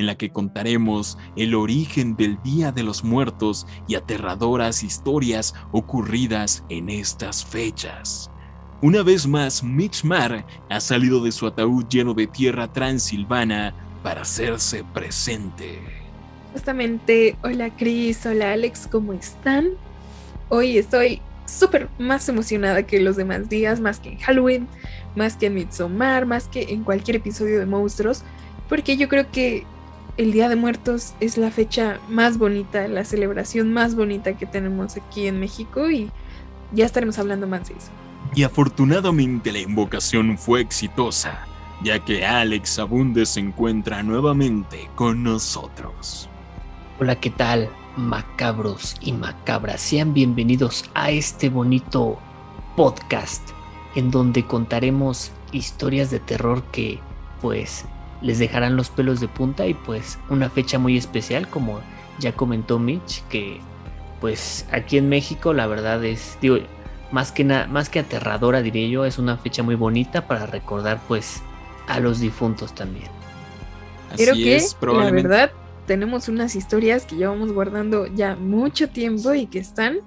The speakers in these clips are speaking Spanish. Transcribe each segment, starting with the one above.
en la que contaremos el origen del Día de los Muertos y aterradoras historias ocurridas en estas fechas. Una vez más, Mitch Marr ha salido de su ataúd lleno de tierra transilvana para hacerse presente. Justamente, hola Chris, hola Alex, ¿cómo están? Hoy estoy súper más emocionada que los demás días, más que en Halloween, más que en Midsommar, más que en cualquier episodio de monstruos, porque yo creo que el Día de Muertos es la fecha más bonita, la celebración más bonita que tenemos aquí en México y ya estaremos hablando más de eso. Y afortunadamente la invocación fue exitosa, ya que Alex Abunde se encuentra nuevamente con nosotros. Hola, ¿qué tal? macabros y macabras, sean bienvenidos a este bonito podcast en donde contaremos historias de terror que pues les dejarán los pelos de punta y pues una fecha muy especial como ya comentó Mitch que pues aquí en México la verdad es digo más que más que aterradora diría yo es una fecha muy bonita para recordar pues a los difuntos también. Así Creo que es, la verdad tenemos unas historias que llevamos guardando ya mucho tiempo y que están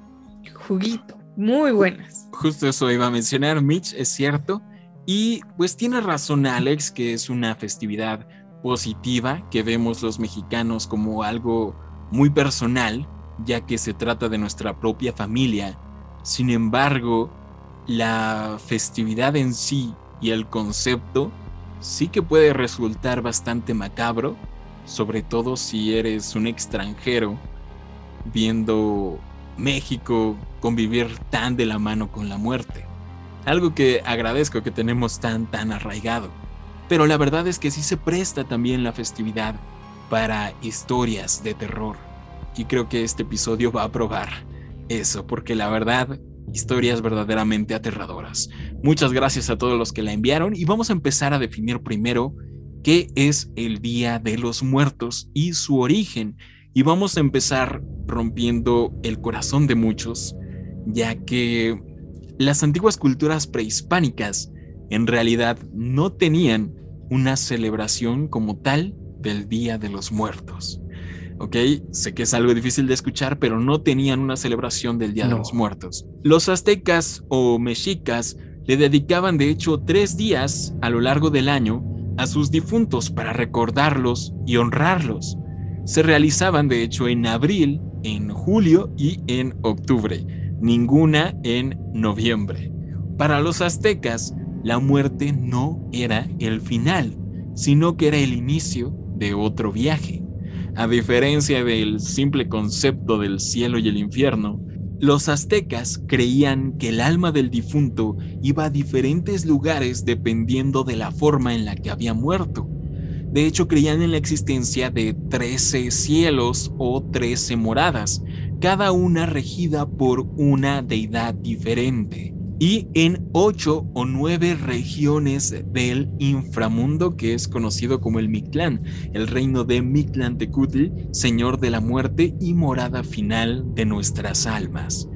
juguito, muy buenas. Justo eso iba a mencionar, Mitch, es cierto. Y pues tiene razón Alex, que es una festividad positiva que vemos los mexicanos como algo muy personal, ya que se trata de nuestra propia familia. Sin embargo, la festividad en sí y el concepto sí que puede resultar bastante macabro sobre todo si eres un extranjero viendo México convivir tan de la mano con la muerte. Algo que agradezco que tenemos tan tan arraigado. Pero la verdad es que sí se presta también la festividad para historias de terror. Y creo que este episodio va a probar eso, porque la verdad, historias verdaderamente aterradoras. Muchas gracias a todos los que la enviaron y vamos a empezar a definir primero qué es el Día de los Muertos y su origen. Y vamos a empezar rompiendo el corazón de muchos, ya que las antiguas culturas prehispánicas en realidad no tenían una celebración como tal del Día de los Muertos. ¿Ok? Sé que es algo difícil de escuchar, pero no tenían una celebración del Día de los Muertos. Los aztecas o mexicas le dedicaban de hecho tres días a lo largo del año a sus difuntos para recordarlos y honrarlos. Se realizaban de hecho en abril, en julio y en octubre, ninguna en noviembre. Para los aztecas, la muerte no era el final, sino que era el inicio de otro viaje. A diferencia del simple concepto del cielo y el infierno, los aztecas creían que el alma del difunto iba a diferentes lugares dependiendo de la forma en la que había muerto. De hecho, creían en la existencia de 13 cielos o 13 moradas, cada una regida por una deidad diferente y en ocho o nueve regiones del inframundo que es conocido como el Mictlán, el reino de Mictlán Tecutl, señor de la muerte y morada final de nuestras almas.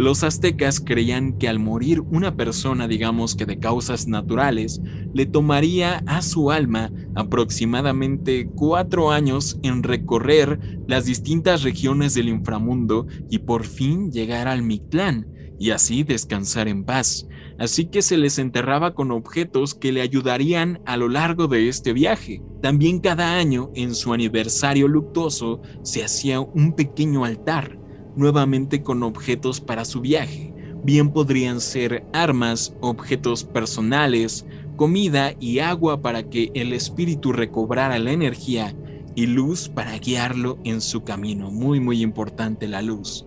Los aztecas creían que al morir una persona, digamos que de causas naturales, le tomaría a su alma aproximadamente cuatro años en recorrer las distintas regiones del inframundo y por fin llegar al Mictlán, y así descansar en paz. Así que se les enterraba con objetos que le ayudarían a lo largo de este viaje. También cada año, en su aniversario luctuoso, se hacía un pequeño altar, nuevamente con objetos para su viaje. Bien podrían ser armas, objetos personales, comida y agua para que el espíritu recobrara la energía y luz para guiarlo en su camino. Muy, muy importante la luz.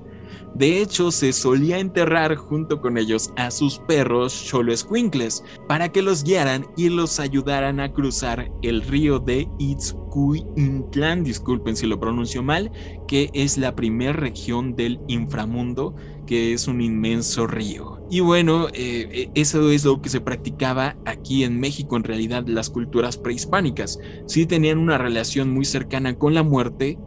De hecho, se solía enterrar junto con ellos a sus perros Xoloescuincles para que los guiaran y los ayudaran a cruzar el río de Itzcuintlan, disculpen si lo pronuncio mal, que es la primera región del inframundo, que es un inmenso río. Y bueno, eh, eh, eso es lo que se practicaba aquí en México, en realidad las culturas prehispánicas. Sí tenían una relación muy cercana con la muerte,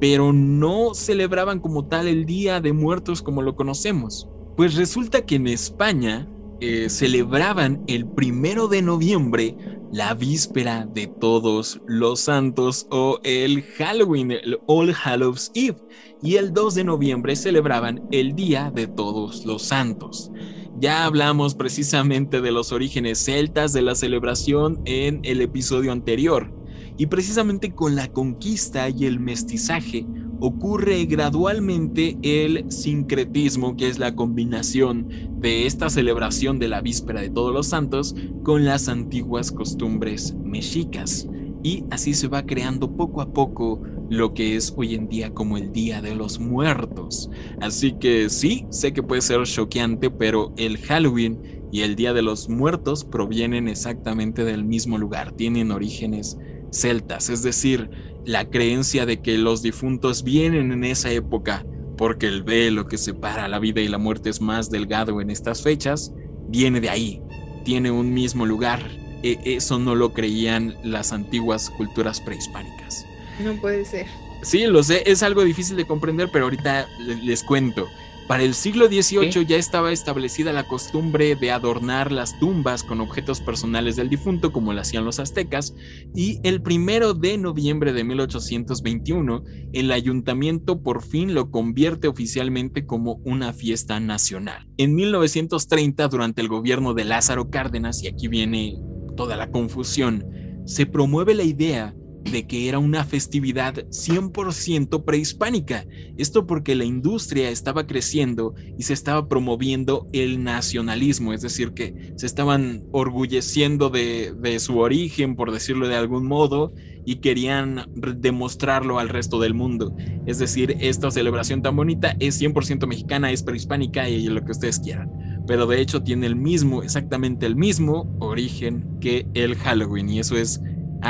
pero no celebraban como tal el Día de Muertos como lo conocemos. Pues resulta que en España eh, celebraban el primero de noviembre la víspera de todos los santos o el Halloween, el All Hallows Eve, y el 2 de noviembre celebraban el Día de Todos los Santos. Ya hablamos precisamente de los orígenes celtas de la celebración en el episodio anterior. Y precisamente con la conquista y el mestizaje ocurre gradualmente el sincretismo, que es la combinación de esta celebración de la víspera de todos los santos con las antiguas costumbres mexicas. Y así se va creando poco a poco lo que es hoy en día como el Día de los Muertos. Así que sí, sé que puede ser choqueante, pero el Halloween y el Día de los Muertos provienen exactamente del mismo lugar, tienen orígenes celtas, es decir, la creencia de que los difuntos vienen en esa época porque el velo que separa la vida y la muerte es más delgado en estas fechas, viene de ahí, tiene un mismo lugar. E eso no lo creían las antiguas culturas prehispánicas. No puede ser. Sí, lo sé, es algo difícil de comprender, pero ahorita les cuento. Para el siglo XVIII ya estaba establecida la costumbre de adornar las tumbas con objetos personales del difunto, como lo hacían los aztecas, y el primero de noviembre de 1821, el ayuntamiento por fin lo convierte oficialmente como una fiesta nacional. En 1930, durante el gobierno de Lázaro Cárdenas, y aquí viene toda la confusión, se promueve la idea de que era una festividad 100% prehispánica. Esto porque la industria estaba creciendo y se estaba promoviendo el nacionalismo, es decir, que se estaban orgulleciendo de, su origen, por decirlo de algún modo, y querían demostrarlo al resto del mundo. Es decir, esta celebración tan bonita es 100% mexicana, es prehispánica y lo que ustedes quieran. Pero de hecho tiene el mismo, exactamente el mismo origen que el Halloween y eso es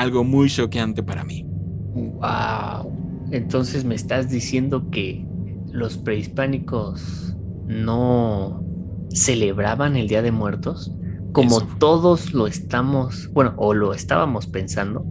algo muy choqueante para mí. Wow. Entonces me estás diciendo que los prehispánicos no celebraban el Día de Muertos como todos lo estamos, bueno, o lo estábamos pensando.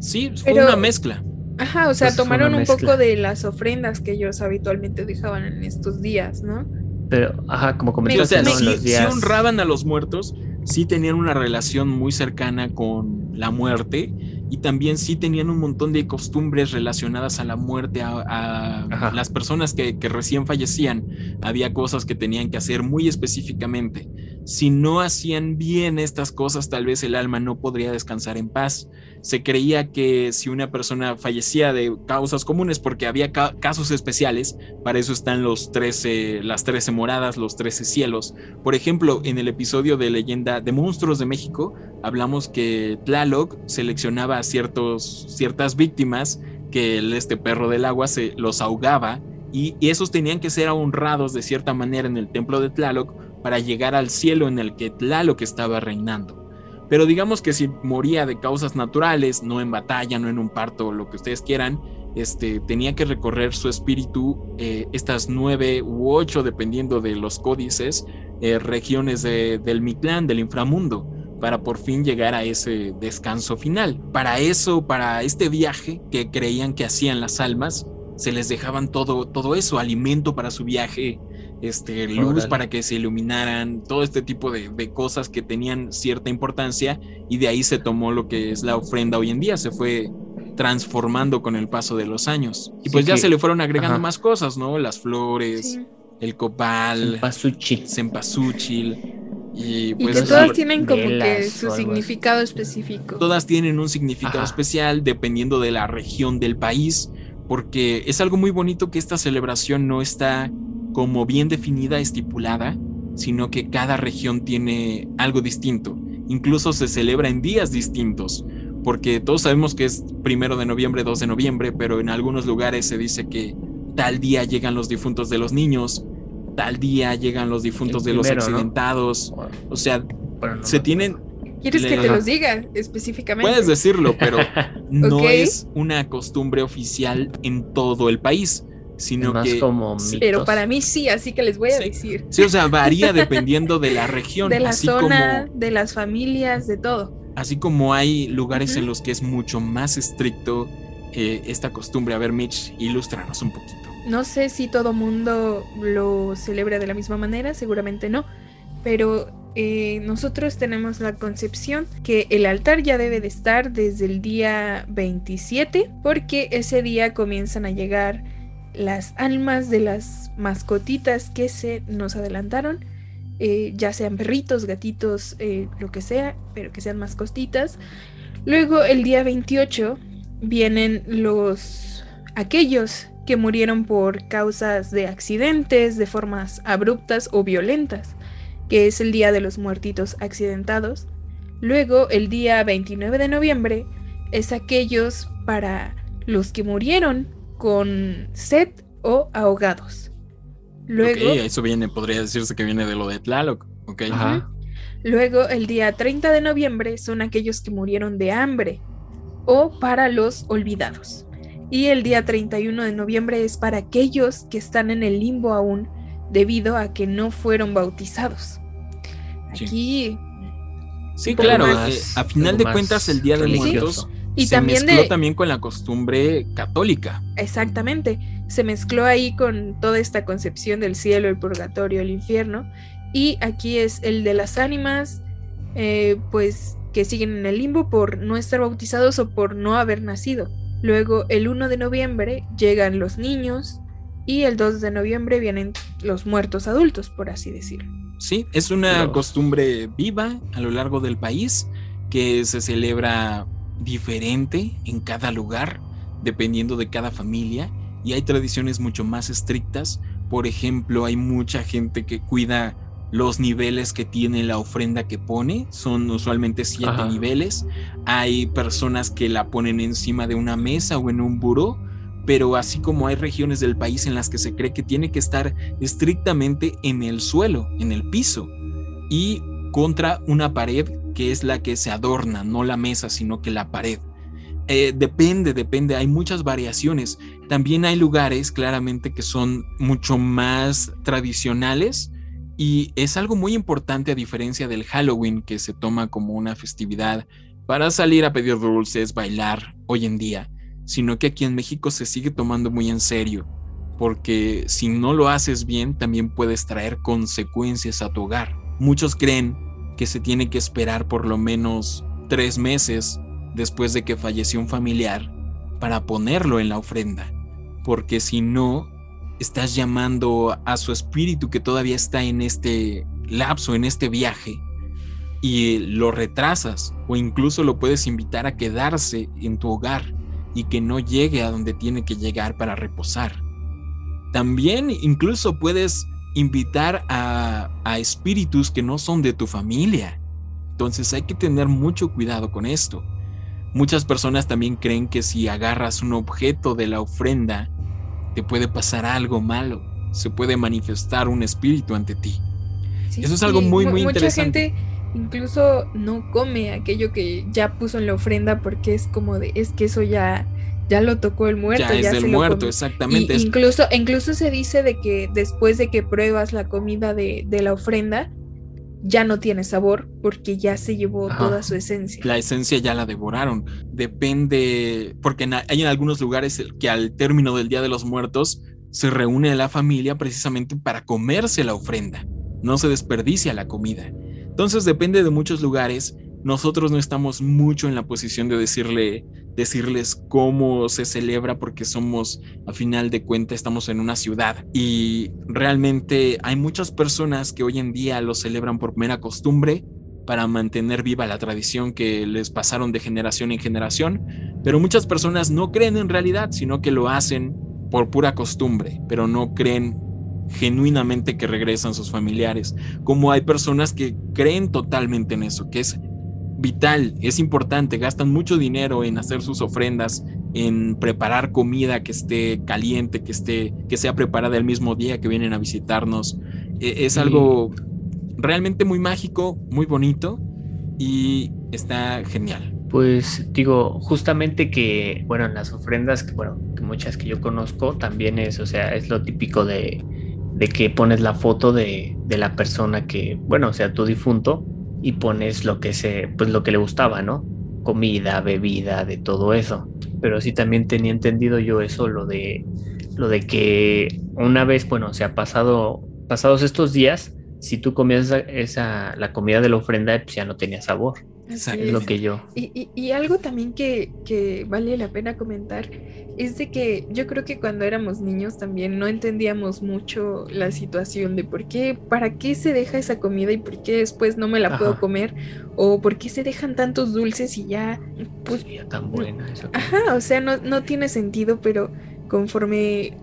Sí, fue una mezcla. Ajá, o sea, pues tomaron un poco de las ofrendas que ellos habitualmente dejaban en estos días, ¿no? Pero, ajá, como comentaste, o sea, sí, honraban a los muertos, sí tenían una relación muy cercana con la muerte y también sí tenían un montón de costumbres relacionadas a la muerte, a, las personas que, que, recién fallecían. Había cosas que tenían que hacer muy específicamente. Si no hacían bien estas cosas, tal vez el alma no podría descansar en paz se creía que si una persona fallecía de causas comunes, porque había casos especiales, para eso están los 13, las 13 moradas, los 13 cielos. Por ejemplo, en el episodio de Leyenda de Monstruos de México, hablamos que Tlaloc seleccionaba a ciertos, ciertas víctimas que el, este perro del agua se los ahogaba y, y esos tenían que ser honrados de cierta manera en el templo de Tlaloc para llegar al cielo en el que Tlaloc estaba reinando. Pero digamos que si moría de causas naturales, no en batalla, no en un parto, lo que ustedes quieran, este, tenía que recorrer su espíritu eh, estas nueve u ocho, dependiendo de los códices, eh, regiones del Mictlán, del inframundo, para por fin llegar a ese descanso final. Para eso, para este viaje que creían que hacían las almas, se les dejaban todo, todo eso, alimento para su viaje, este, luz para que se iluminaran, todo este tipo de, cosas que tenían cierta importancia y de ahí se tomó lo que es la ofrenda hoy en día, se fue transformando con el paso de los años. Y pues ya se le fueron agregando más cosas, ¿no? Las flores, el copal, cempasúchil. Y, pues que todas tienen como que su significado específico. Todas tienen un significado especial dependiendo de la región del país, porque es algo muy bonito que esta celebración no está como bien definida, estipulada, sino que cada región tiene algo distinto. Incluso se celebra en días distintos, porque todos sabemos que es primero de noviembre, 2 de noviembre, pero en algunos lugares se dice que tal día llegan los difuntos de los niños, tal día llegan los difuntos de los accidentados. O sea, se tienen... ¿Quieres que te los diga específicamente? Puedes decirlo, pero no es una costumbre oficial en todo el país sino que como pero para mí sí, así que les voy a decir. Sí, o sea, varía dependiendo de la región, de la zona, de las familias, de todo. Así como hay lugares en los que es mucho más estricto eh, esta costumbre. A ver, Mitch, ilústranos un poquito. No sé si todo mundo lo celebra de la misma manera, seguramente no, pero eh, nosotros tenemos la concepción que el altar ya debe de estar desde el día 27, porque ese día comienzan a llegar las almas de las mascotitas que se nos adelantaron, eh, ya sean perritos, gatitos, eh, lo que sea, pero que sean mascotitas. Luego el día 28 vienen los aquellos que murieron por causas de accidentes, de formas abruptas o violentas, que es el día de los muertitos accidentados. Luego el día 29 de noviembre es aquellos para los que murieron con sed o ahogados. Luego, eso viene, podría decirse que viene de lo de Tlaloc. Okay. Luego, el día 30 de noviembre son aquellos que murieron de hambre o para los olvidados. Y el día 31 de noviembre es para aquellos que están en el limbo aún debido a que no fueron bautizados. Aquí. Sí, claro, eh, a final de cuentas el Día de Muertos y se también mezcló también con la costumbre católica. Exactamente, se mezcló ahí con toda esta concepción del cielo, el purgatorio, el infierno. Y aquí es el de las ánimas, eh, pues que siguen en el limbo por no estar bautizados o por no haber nacido. Luego el 1 de noviembre llegan los niños y el 2 de noviembre vienen los muertos adultos, por así decirlo. Sí, es una costumbre viva a lo largo del país que se celebra diferente en cada lugar, dependiendo de cada familia, y hay tradiciones mucho más estrictas. Por ejemplo, hay mucha gente que cuida los niveles que tiene la ofrenda que pone, son usualmente siete niveles. Hay personas que la ponen encima de una mesa o en un buró, pero así como hay regiones del país en las que se cree que tiene que estar estrictamente en el suelo, en el piso, y contra una pared que es la que se adorna, no la mesa, sino que la pared. Eh, depende, depende, hay muchas variaciones. También hay lugares claramente que son mucho más tradicionales y es algo muy importante a diferencia del Halloween que se toma como una festividad para salir a pedir dulces, bailar hoy en día, sino que aquí en México se sigue tomando muy en serio, porque si no lo haces bien también puedes traer consecuencias a tu hogar. Muchos creen que se tiene que esperar por lo menos tres meses después de que falleció un familiar para ponerlo en la ofrenda, porque si no, estás llamando a su espíritu que todavía está en este lapso, en este viaje, y lo retrasas o incluso lo puedes invitar a quedarse en tu hogar y que no llegue a donde tiene que llegar para reposar. También incluso puedes invitar a, espíritus que no son de tu familia. Entonces hay que tener mucho cuidado con esto. Muchas personas también creen que si agarras un objeto de la ofrenda, te puede pasar algo malo, se puede manifestar un espíritu ante ti. Eso es algo muy, muy interesante. Mucha gente incluso no come aquello que ya puso en la ofrenda porque es como de, es que eso ya ya lo tocó el muerto. Ya, es del muerto, exactamente. incluso, incluso se dice de que después de que pruebas la comida de, la ofrenda, ya no tiene sabor porque ya se llevó toda su esencia. La esencia ya la devoraron. Depende, porque hay en algunos lugares que al término del Día de los Muertos se reúne la familia precisamente para comerse la ofrenda. No se desperdicia la comida. Entonces depende de muchos lugares nosotros no estamos mucho en la posición de decirle, decirles cómo se celebra porque somos, a final de cuentas, estamos en una ciudad. Y realmente hay muchas personas que hoy en día lo celebran por mera costumbre para mantener viva la tradición que les pasaron de generación en generación, pero muchas personas no creen en realidad, sino que lo hacen por pura costumbre, pero no creen genuinamente que regresan sus familiares, como hay personas que creen totalmente en eso, que es vital, es importante, gastan mucho dinero en hacer sus ofrendas en preparar comida que esté caliente, que esté, que sea preparada el mismo día que vienen a visitarnos. E, es algo realmente muy mágico, muy bonito y está genial. Pues digo, justamente que, bueno, en las ofrendas, que bueno, que muchas que yo conozco, también es, o sea, es lo típico de, de que pones la foto de, de, la persona que, bueno, o sea, tu difunto, y pones lo que se, pues lo que le gustaba, ¿no? Comida, bebida, de todo eso. Pero sí también tenía entendido yo eso, lo de, lo de que una vez, bueno, o sea, pasado, pasados estos días, si tú comías esa, la comida de la ofrenda, pues ya no tenía sabor. Es lo que yo. Y, y, algo también que, que, vale la pena comentar es de que yo creo que cuando éramos niños también no entendíamos mucho la situación de por qué, para qué se deja esa comida y por qué después no me la puedo comer o por qué se dejan tantos dulces y ya, pues, ya tan buena. Eso Ajá, o sea, no, no tiene sentido, pero conforme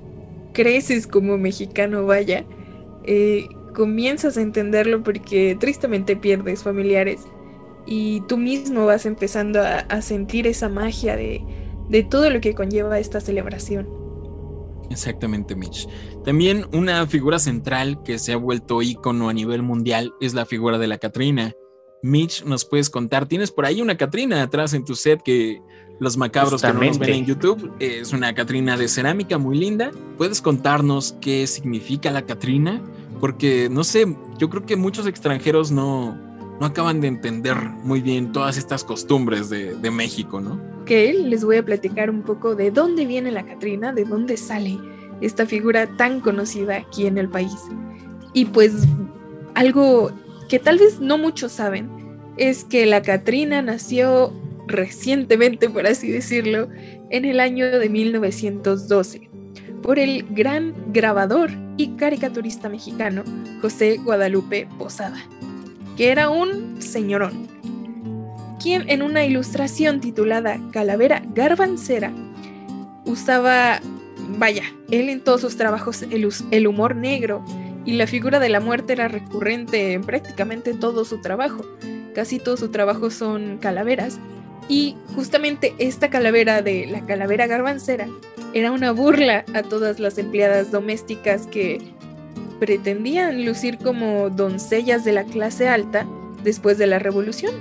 creces como mexicano, vaya, eh, comienzas a entenderlo porque tristemente pierdes familiares y tú mismo vas empezando a, sentir esa magia de, de, todo lo que conlleva esta celebración. Exactamente, Mitch. También una figura central que se ha vuelto ícono a nivel mundial es la figura de la Catrina. Mitch, nos puedes contar, tienes por ahí una Catrina atrás en tu set que los macabros que no nos ven en YouTube es una Catrina de cerámica muy linda. ¿Puedes contarnos qué significa la Catrina? porque no sé, yo creo que muchos extranjeros no, no acaban de entender muy bien todas estas costumbres de, México, ¿no? Ok, les voy a platicar un poco de dónde viene la Catrina, de dónde sale esta figura tan conocida aquí en el país. Y pues algo que tal vez no muchos saben es que la Catrina nació recientemente, por así decirlo, en el año de 1912 por el gran grabador y caricaturista mexicano José Guadalupe Posada, que era un señorón, quien en una ilustración titulada Calavera Garbancera usaba, vaya, él en todos sus trabajos el, el humor negro y la figura de la muerte era recurrente en prácticamente todo su trabajo. Casi todo su trabajo son calaveras y justamente esta calavera de la calavera garbancera era una burla a todas las empleadas domésticas que pretendían lucir como doncellas de la clase alta después de la revolución,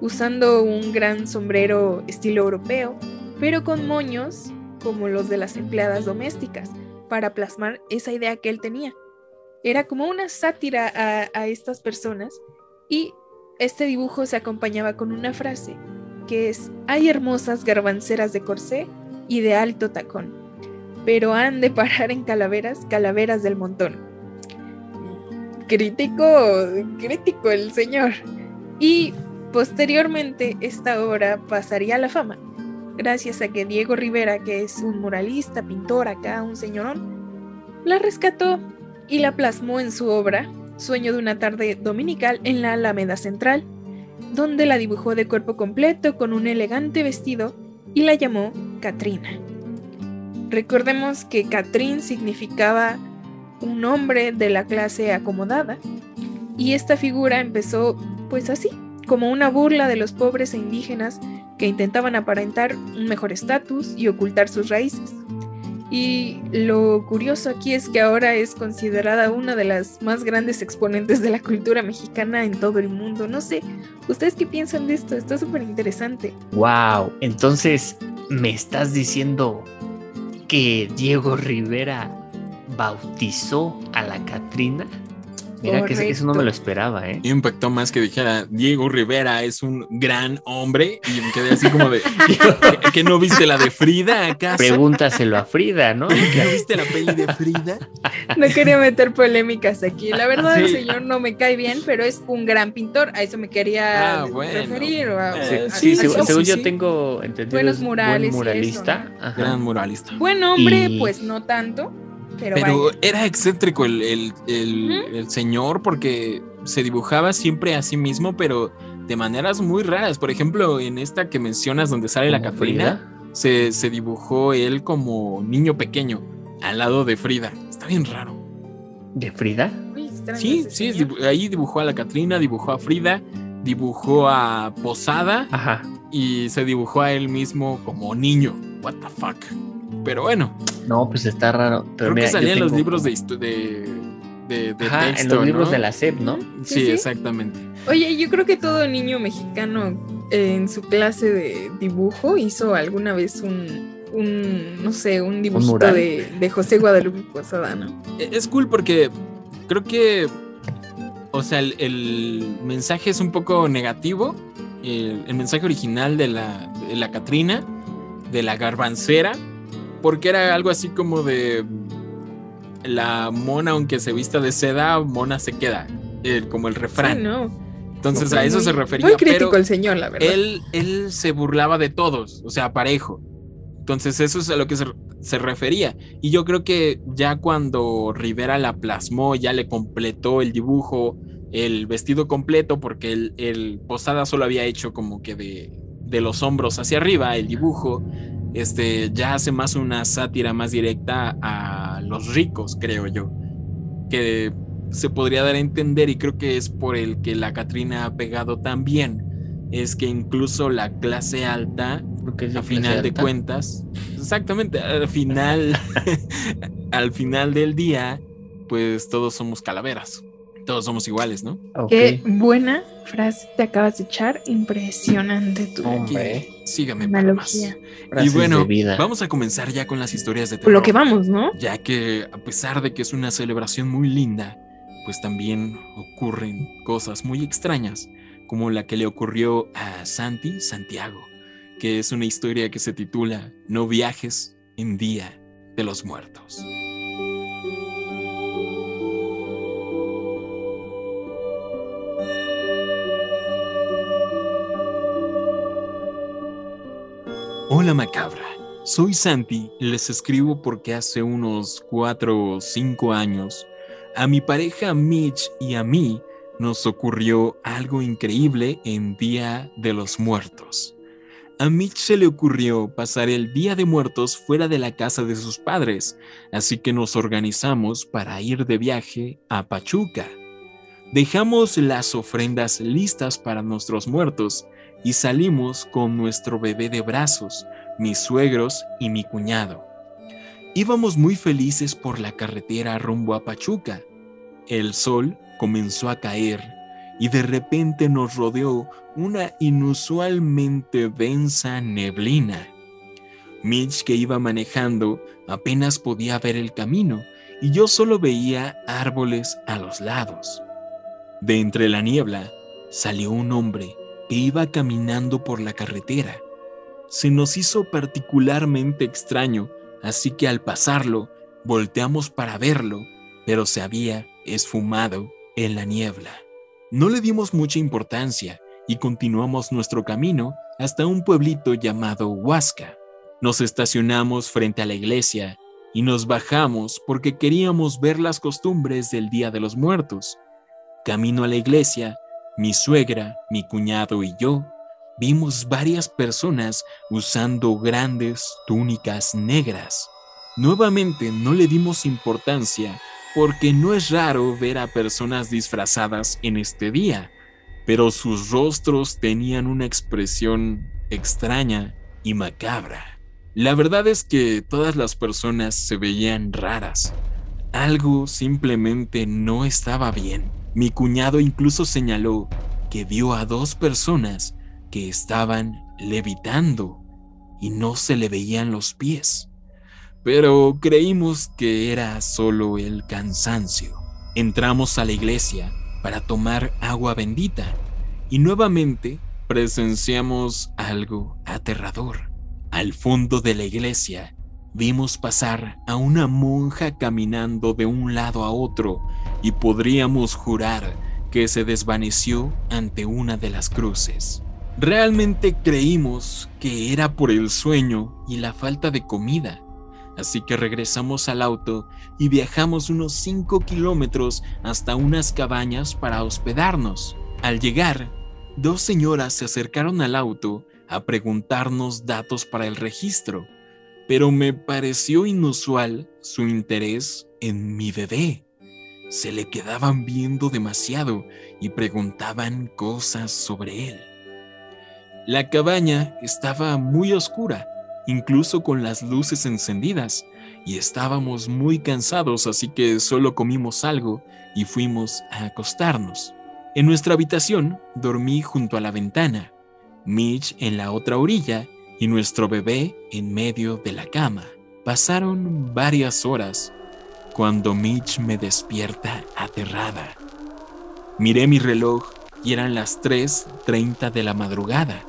usando un gran sombrero estilo europeo, pero con moños como los de las empleadas domésticas, para plasmar esa idea que él tenía. Era como una sátira a, estas personas y este dibujo se acompañaba con una frase que es, hay hermosas garbanceras de corsé y de alto tacón, pero han de parar en calaveras, calaveras del montón. Crítico, crítico el señor. Y posteriormente esta obra pasaría a la fama, gracias a que Diego Rivera, que es un muralista, pintor acá, un señorón, la rescató y la plasmó en su obra Sueño de una tarde dominical en la Alameda Central, donde la dibujó de cuerpo completo con un elegante vestido y la llamó Katrina. Recordemos que Catrín significaba un hombre de la clase acomodada y esta figura empezó pues así, como una burla de los pobres e indígenas que intentaban aparentar un mejor estatus y ocultar sus raíces. Y lo curioso aquí es que ahora es considerada una de las más grandes exponentes de la cultura mexicana en todo el mundo. No sé, ¿ustedes qué piensan de esto? Está súper interesante. Wow, entonces me estás diciendo que Diego Rivera bautizó a la Catrina. Mira que eso no me lo esperaba, ¿eh? Me impactó más que dijera Diego Rivera es un gran hombre y me quedé así como de ¿que no viste la de Frida acaso? Pregúntaselo a Frida, ¿no? ¿No viste la peli de Frida? No quería meter polémicas aquí. La verdad, el señor no me cae bien, pero es un gran pintor. A eso me quería ah, referir. Eh, sí, según, yo tengo entendido. Buenos murales. Buen muralista. Gran muralista. Buen hombre, pues no tanto. Pero, era excéntrico el, señor porque se dibujaba siempre a sí mismo, pero de maneras muy raras. Por ejemplo, en esta que mencionas donde sale la Catrina, se, se, dibujó él como niño pequeño al lado de Frida. Está bien raro. ¿De Frida? Sí, sí, ahí dibujó a la Catrina, dibujó a Frida, dibujó a Posada Ajá. y se dibujó a él mismo como niño. what the fuck. Pero bueno. No, pues está raro. Pero creo mira, que yo salía en los libros de, de, de, de Ajá, texto, en los libros ¿no? de la SEP, ¿no? Sí, Sí, sí. exactamente. Oye, yo creo que todo niño mexicano eh, en su clase de dibujo hizo alguna vez un, un no sé, un dibujito de, de José Guadalupe Posada, ¿no? E- Es cool porque creo que, o sea, el, el mensaje es un poco negativo. El, el mensaje original de la, de la Catrina, de la garbancera, porque era algo así como de la mona, aunque se vista de seda, mona se queda, el- como el refrán. Sí, no. Entonces a eso muy- se refería. Muy crítico pero el señor, la verdad. él, él se burlaba de todos, o sea, parejo. Entonces eso es a lo que se, se refería. Y yo creo que ya cuando Rivera la plasmó, ya le completó el dibujo, el vestido completo, porque el, el Posada solo había hecho como que de, de los hombros hacia arriba el dibujo. Este ya hace más una sátira más directa a los ricos, creo yo. Que se podría dar a entender, y creo que es por el que la Catrina ha pegado tan bien, es que incluso la clase alta a final de alta. cuentas, exactamente, al final, al final del día, pues todos somos calaveras, todos somos iguales, ¿no? Qué buena frase te acabas de echar. Impresionante tu Hombre. Sígame para más. analogía. Y bueno, vamos a comenzar ya con las historias de Por terror. lo que vamos, ¿no? ya que a pesar de que es una celebración muy linda, pues también ocurren cosas muy extrañas, como la que le ocurrió a Santi Santiago, que es una historia que se titula No viajes en Día de los Muertos. Hola macabra, soy Santi les escribo porque hace unos 4 o 5 años a mi pareja Mitch y a mí nos ocurrió algo increíble en Día de los Muertos. A Mitch se le ocurrió pasar el Día de Muertos fuera de la casa de sus padres, así que nos organizamos para ir de viaje a Pachuca. Dejamos las ofrendas listas para nuestros muertos y salimos con nuestro bebé de brazos, mis suegros y mi cuñado. Íbamos muy felices por la carretera rumbo a Pachuca. El sol comenzó a caer y de repente nos rodeó una inusualmente densa neblina. Mitch, que iba manejando, apenas podía ver el camino y yo solo veía árboles a los lados. De entre la niebla salió un hombre que iba caminando por la carretera. Se nos hizo particularmente extraño, así que al pasarlo, volteamos para verlo, pero se había esfumado en la niebla. No le dimos mucha importancia y continuamos nuestro camino hasta un pueblito llamado Huasca. Nos estacionamos frente a la iglesia y nos bajamos porque queríamos ver las costumbres del Día de los Muertos. Camino a la iglesia, mi suegra, mi cuñado y yo vimos varias personas usando grandes túnicas negras. Nuevamente no le dimos importancia porque no es raro ver a personas disfrazadas en este día, pero sus rostros tenían una expresión extraña y macabra. La verdad es que todas las personas se veían raras. Algo simplemente no estaba bien. Mi cuñado incluso señaló que vio a dos personas que estaban levitando y no se le veían los pies. Pero creímos que era solo el cansancio. Entramos a la iglesia para tomar agua bendita y nuevamente presenciamos algo aterrador. Al fondo de la iglesia vimos pasar a una monja caminando de un lado a otro y podríamos jurar que se desvaneció ante una de las cruces. Realmente creímos que era por el sueño y la falta de comida, así que regresamos al auto y viajamos unos 5 kilómetros hasta unas cabañas para hospedarnos. Al llegar, dos señoras se acercaron al auto a preguntarnos datos para el registro, pero me pareció inusual su interés en mi bebé. Se le quedaban viendo demasiado y preguntaban cosas sobre él. La cabaña estaba muy oscura incluso con las luces encendidas, y estábamos muy cansados, así que solo comimos algo y fuimos a acostarnos. En nuestra habitación dormí junto a la ventana, Mitch en la otra orilla y nuestro bebé en medio de la cama. Pasaron varias horas cuando Mitch me despierta aterrada. Miré mi reloj y eran las 3.30 de la madrugada.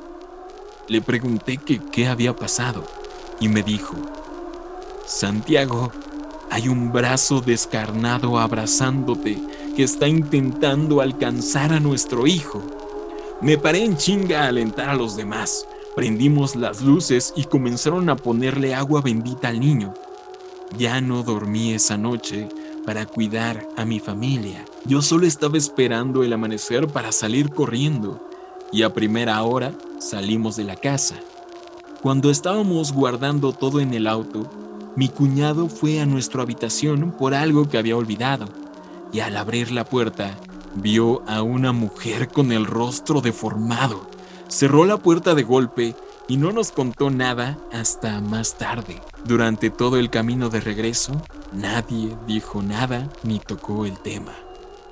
Le pregunté qué había pasado y me dijo, Santiago, hay un brazo descarnado abrazándote que está intentando alcanzar a nuestro hijo. Me paré en chinga a alentar a los demás. Prendimos las luces y comenzaron a ponerle agua bendita al niño. Ya no dormí esa noche para cuidar a mi familia. Yo solo estaba esperando el amanecer para salir corriendo y a primera hora salimos de la casa. Cuando estábamos guardando todo en el auto, mi cuñado fue a nuestra habitación por algo que había olvidado y al abrir la puerta vio a una mujer con el rostro deformado. Cerró la puerta de golpe y no nos contó nada hasta más tarde. Durante todo el camino de regreso, nadie dijo nada ni tocó el tema.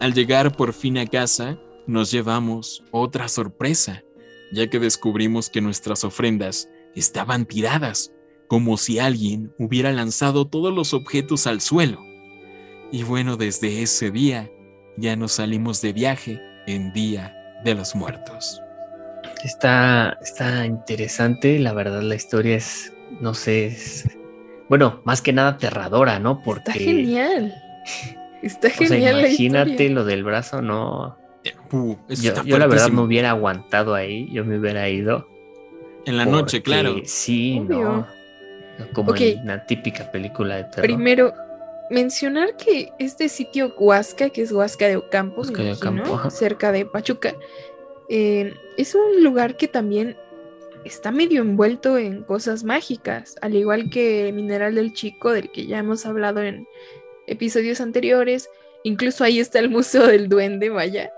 Al llegar por fin a casa, nos llevamos otra sorpresa, ya que descubrimos que nuestras ofrendas estaban tiradas, como si alguien hubiera lanzado todos los objetos al suelo. Y bueno, desde ese día ya nos salimos de viaje en Día de los Muertos. Está, está interesante, la verdad la historia es, no sé, es, bueno, más que nada aterradora, ¿no? Porque... Está genial. Está genial. imagínate lo del brazo, no. Uh, yo, la verdad me hubiera aguantado ahí, yo me hubiera ido. En la noche, claro. Sí, no. Como en una típica película de terror. Primero, mencionar que este sitio Huasca, que es Huasca de Ocampo, cerca de Pachuca, eh, es un lugar que también está medio envuelto en cosas mágicas, al igual que Mineral del Chico, del que ya hemos hablado en episodios anteriores. Incluso ahí está el Museo del Duende, vaya.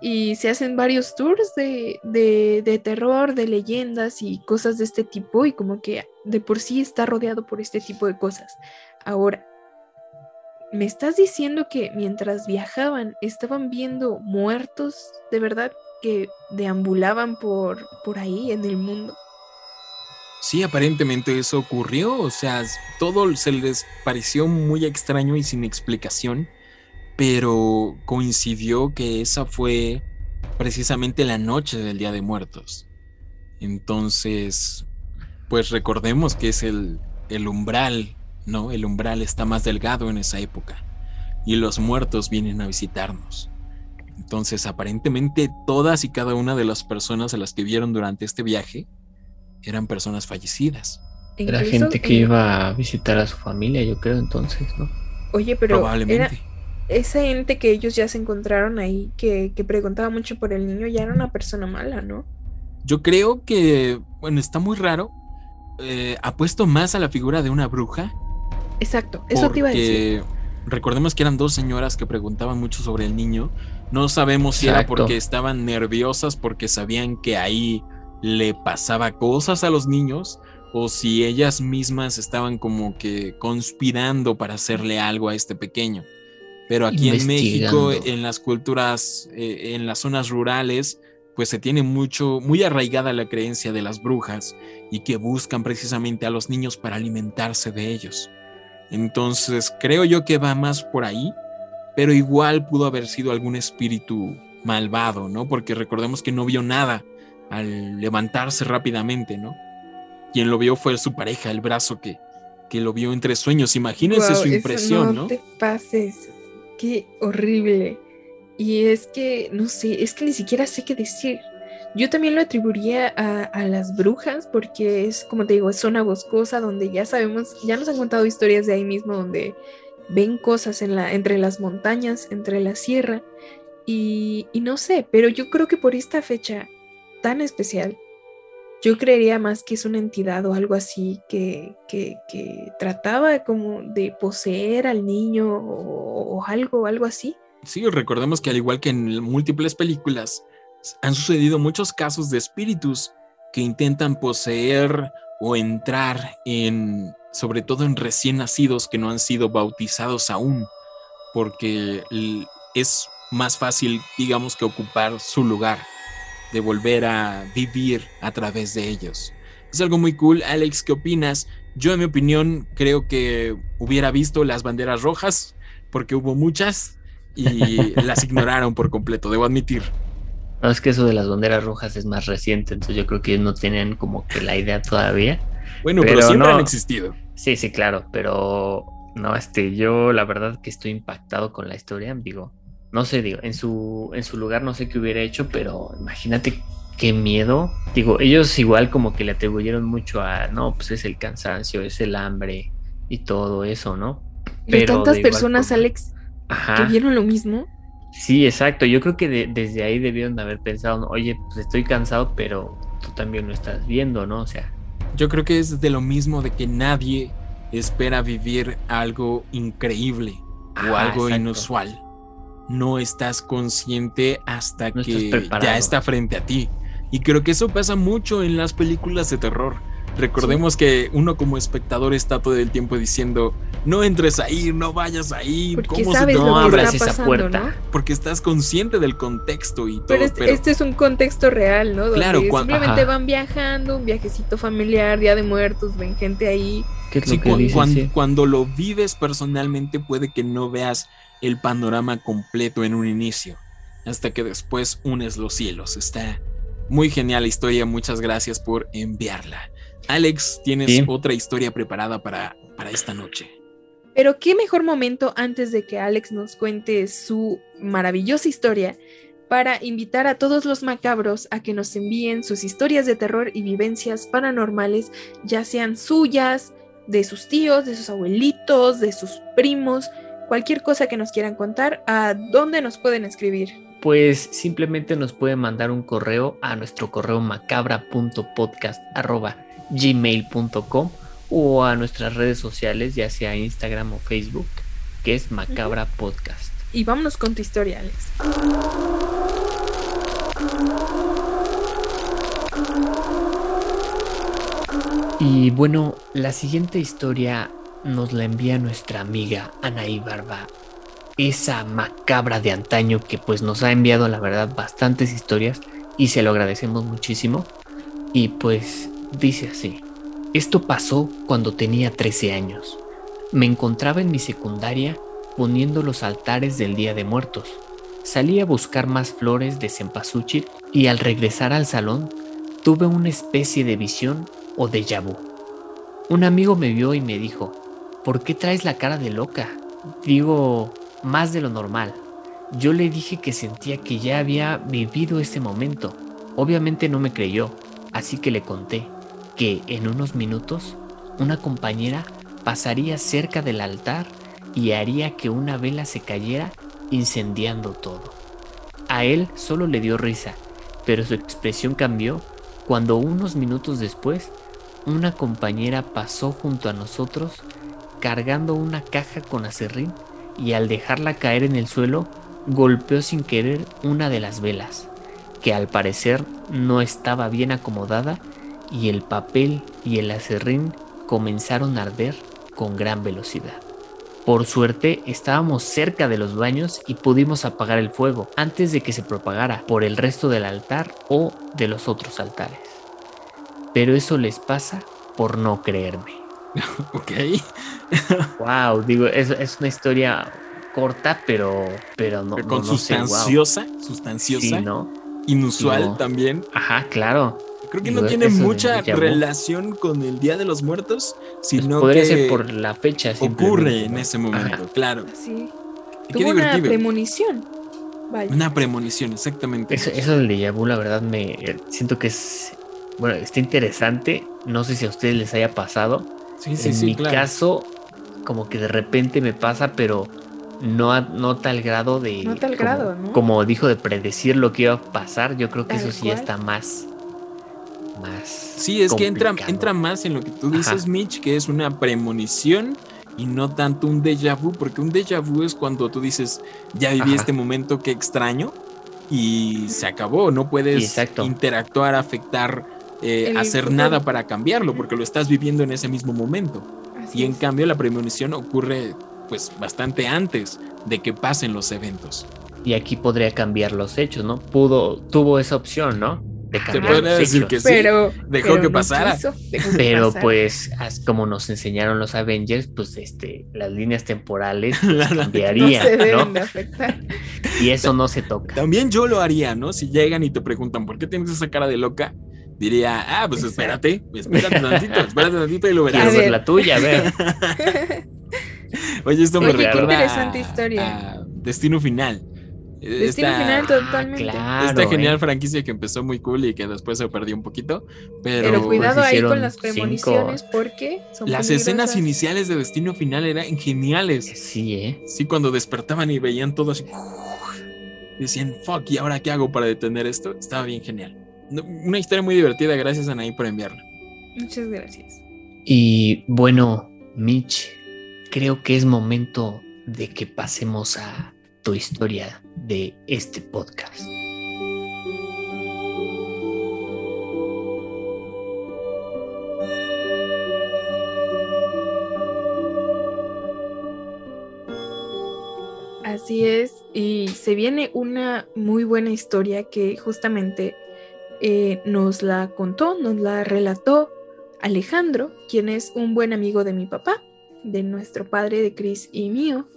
Y se hacen varios tours de, de terror, de leyendas y cosas de este tipo, y como que de por sí está rodeado por este tipo de cosas. Ahora, ¿me estás diciendo que mientras viajaban estaban viendo muertos de verdad? Que deambulaban por, por ahí en el mundo. Sí, aparentemente eso ocurrió, o sea, todo se les pareció muy extraño y sin explicación, pero coincidió que esa fue precisamente la noche del Día de Muertos. Entonces, pues recordemos que es el, el umbral, ¿no? El umbral está más delgado en esa época y los muertos vienen a visitarnos. Entonces, aparentemente todas y cada una de las personas a las que vieron durante este viaje eran personas fallecidas. Era gente que iba a visitar a su familia, yo creo entonces, ¿no? Oye, pero Probablemente. esa gente que ellos ya se encontraron ahí, que, preguntaba mucho por el niño, ya era una persona mala, ¿no? Yo creo que, bueno, está muy raro. Eh, apuesto más a la figura de una bruja. Exacto, eso te iba a decir. Recordemos que eran dos señoras que preguntaban mucho sobre el niño no sabemos si era porque estaban nerviosas porque sabían que ahí le pasaba cosas a los niños o si ellas mismas estaban como que conspirando para hacerle algo a este pequeño. Pero aquí en México, en las culturas, eh, en las zonas rurales, pues se tiene mucho, muy arraigada la creencia de las brujas y que buscan precisamente a los niños para alimentarse de ellos. Entonces creo yo que va más por ahí pero igual pudo haber sido algún espíritu malvado, ¿no? Porque recordemos que no vio nada al levantarse rápidamente, ¿no? Quien lo vio fue su pareja, el brazo que, que lo vio entre sueños. Imagínense su impresión, no, no te pases, qué horrible. Y es que, no sé, es que ni siquiera sé qué decir. Yo también lo atribuiría a, a, las brujas porque es, como te digo, es zona boscosa donde ya sabemos, ya nos han contado historias de ahí mismo donde ven cosas entre las montañas, entre la sierra, y, no sé, pero yo creo que por esta fecha tan especial, yo creería más que es una entidad o algo así que, que, trataba como de poseer al niño o, o, algo, algo así. Sí, recordemos que al igual que en múltiples películas, han sucedido muchos casos de espíritus que intentan poseer o entrar en, sobre todo en recién nacidos que no han sido bautizados aún, porque es más fácil, digamos, que ocupar su lugar, de volver a vivir a través de ellos. Es algo muy cool. Alex, ¿qué opinas? Yo, en mi opinión, creo que hubiera visto las banderas rojas, porque hubo muchas y las ignoraron por completo, debo admitir. No, es que eso de las banderas rojas es más reciente, entonces yo creo que no tienen como que la idea todavía. Bueno, pero, siempre han existido. Sí, sí, claro, pero no, este, yo la verdad que estoy impactado con la historia, digo, no sé, digo, en su, en su lugar no sé qué hubiera hecho, pero imagínate qué miedo. Digo, ellos igual como que le atribuyeron mucho a, no, pues es el cansancio, es el hambre y todo eso, ¿no? Pero tantas personas, Alex, que vieron lo mismo. Sí, exacto. Yo creo que desde ahí debieron haber pensado, oye, pues estoy cansado, pero tú también lo estás viendo, ¿no? O sea. Yo creo que es de lo mismo de que nadie espera vivir algo increíble o algo inusual. No estás consciente hasta que ya está frente a ti. Y creo que eso pasa mucho en las películas de terror. Recordemos que uno como espectador está todo el tiempo diciendo, no entres ahí, no vayas ahí, Porque sabes no abras esa puerta? Porque estás consciente del contexto y todo. Pero este, este es un contexto real, ¿no? Donde claro, simplemente van viajando, un viajecito familiar, Día de Muertos, ven gente ahí. ¿Qué cuando, lo vives personalmente puede que no veas el panorama completo en un inicio, hasta que después unes los cielos. Está muy genial la historia, muchas gracias por enviarla. Alex, tienes otra historia preparada para, para esta noche. Pero qué mejor momento antes de que Alex nos cuente su maravillosa historia para invitar a todos los macabros a que nos envíen sus historias de terror y vivencias paranormales, ya sean suyas, de sus tíos, de sus abuelitos, de sus primos, cualquier cosa que nos quieran contar, ¿a dónde nos pueden escribir? Pues simplemente nos pueden mandar un correo a nuestro correo macabra.podcast@gmail.com o a nuestras redes sociales, ya sea Instagram o Facebook, que es Macabra Podcast. Y vámonos con tu historia, Alex. Y bueno, la siguiente historia nos la envía nuestra amiga Anaí Barba, esa macabra de antaño que pues nos ha enviado la verdad bastantes historias y se lo agradecemos muchísimo. Y pues dice así. Esto pasó cuando tenía 13 años. Me encontraba en mi secundaria poniendo los altares del Día de Muertos. Salí a buscar más flores de cempasúchil y al regresar al salón tuve una especie de visión o de vu. Un amigo me vio y me dijo, ¿por qué traes la cara de loca? Digo, más de lo normal. Yo le dije que sentía que ya había vivido ese momento. Obviamente no me creyó, así que le conté que en unos minutos una compañera pasaría cerca del altar y haría que una vela se cayera incendiando todo. A él solo le dio risa, pero su expresión cambió cuando unos minutos después una compañera pasó junto a nosotros cargando una caja con acerrín y al dejarla caer en el suelo golpeó sin querer una de las velas, que al parecer no estaba bien acomodada y el papel y el acerrín comenzaron a arder con gran velocidad. Por suerte estábamos cerca de los baños y pudimos apagar el fuego antes de que se propagara por el resto del altar o de los otros altares. Pero eso les pasa por no creerme. ok. wow, digo, es, es, una historia corta, pero, pero no. con sustanciosa, sustanciosa. ¿no? Inusual también. Ajá, claro. Creo que no tiene mucha relación con el Día de los Muertos, pues sino podría que ser por la fecha. Ocurre en ese momento, claro. Sí. Tuvo una premonición. Una premonición, exactamente. Eso, eso del déjà vu, la verdad, me siento que es. Bueno, está interesante. No sé si a ustedes les haya pasado. Sí, sí, en mi caso, como que de repente me pasa, pero no a, no tal grado de. No tal grado, ¿no? Como dijo de predecir lo que iba a pasar, yo creo que eso sí está más Sí, es que entra, entra más en lo que tú dices, Mitch, que es una premonición y no tanto un déjà vu, porque un déjà vu es cuando tú dices, ya viví este momento, que extraño, y se acabó, no puedes interactuar, afectar eh, hacer futuro. nada para cambiarlo, porque lo estás viviendo en ese mismo momento. Así Y en es. cambio la premonición ocurre pues bastante antes de que pasen los eventos. Y aquí podría cambiar los hechos, ¿no? Pudo, tuvo esa opción, ¿no? De Se cambiar podría los decir hechos. que sí. pero dejó pero que no pasara. quiso, dejó que Pero pasara. pues, as- como nos enseñaron los Avengers, pues este, las líneas temporales pues, no cambiarían, se ¿no? deben de afectar. Y eso no se toca. También yo lo haría, ¿no? Si llegan y te preguntan, ¿por qué tienes esa cara de loca? Diría, ah, pues espérate, espérate tantito, espérate tantito y lo verás. Ver la tuya, a ver. Oye, esto me Oye, qué recuerda interesante a- historia. a Destino Final. Destino Esta- final totalmente. claro, Esta genial ¿eh? franquicia que empezó muy cool y que después se perdió un poquito, pero, Pero cuidado pues ahí hicieron con las cinco. premoniciones porque son las escenas iniciales de Destino Final eran geniales. Sí, ¿eh? Sí, cuando despertaban y veían todo así, decían, fuck, ¿y ahora qué hago para detener esto? Estaba bien genial. Una historia muy divertida, gracias Anaí por enviarla. Muchas gracias. Y bueno, Mitch, creo que es momento de que pasemos a tu historia de este podcast. Así es, y se viene una muy buena historia que justamente eh, nos la contó, nos la relató Alejandro, quien es un buen amigo de mi papá, de nuestro padre, de Cris y mío,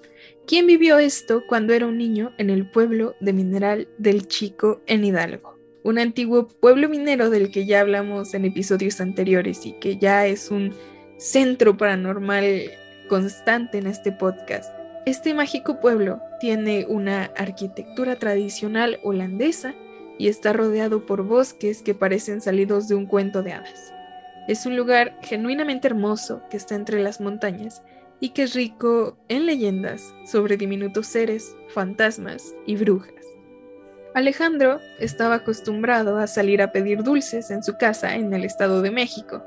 quien vivió esto cuando era un niño en el pueblo de Mineral del Chico en Hidalgo, un antiguo pueblo minero del que ya hablamos en episodios anteriores y que ya es un centro paranormal constante en este podcast. Este mágico pueblo tiene una arquitectura tradicional holandesa y está rodeado por bosques que parecen salidos de un cuento de hadas. Es un lugar genuinamente hermoso que está entre las montañas y que es rico en leyendas sobre diminutos seres, fantasmas y brujas. Alejandro estaba acostumbrado a salir a pedir dulces en su casa en el Estado de México,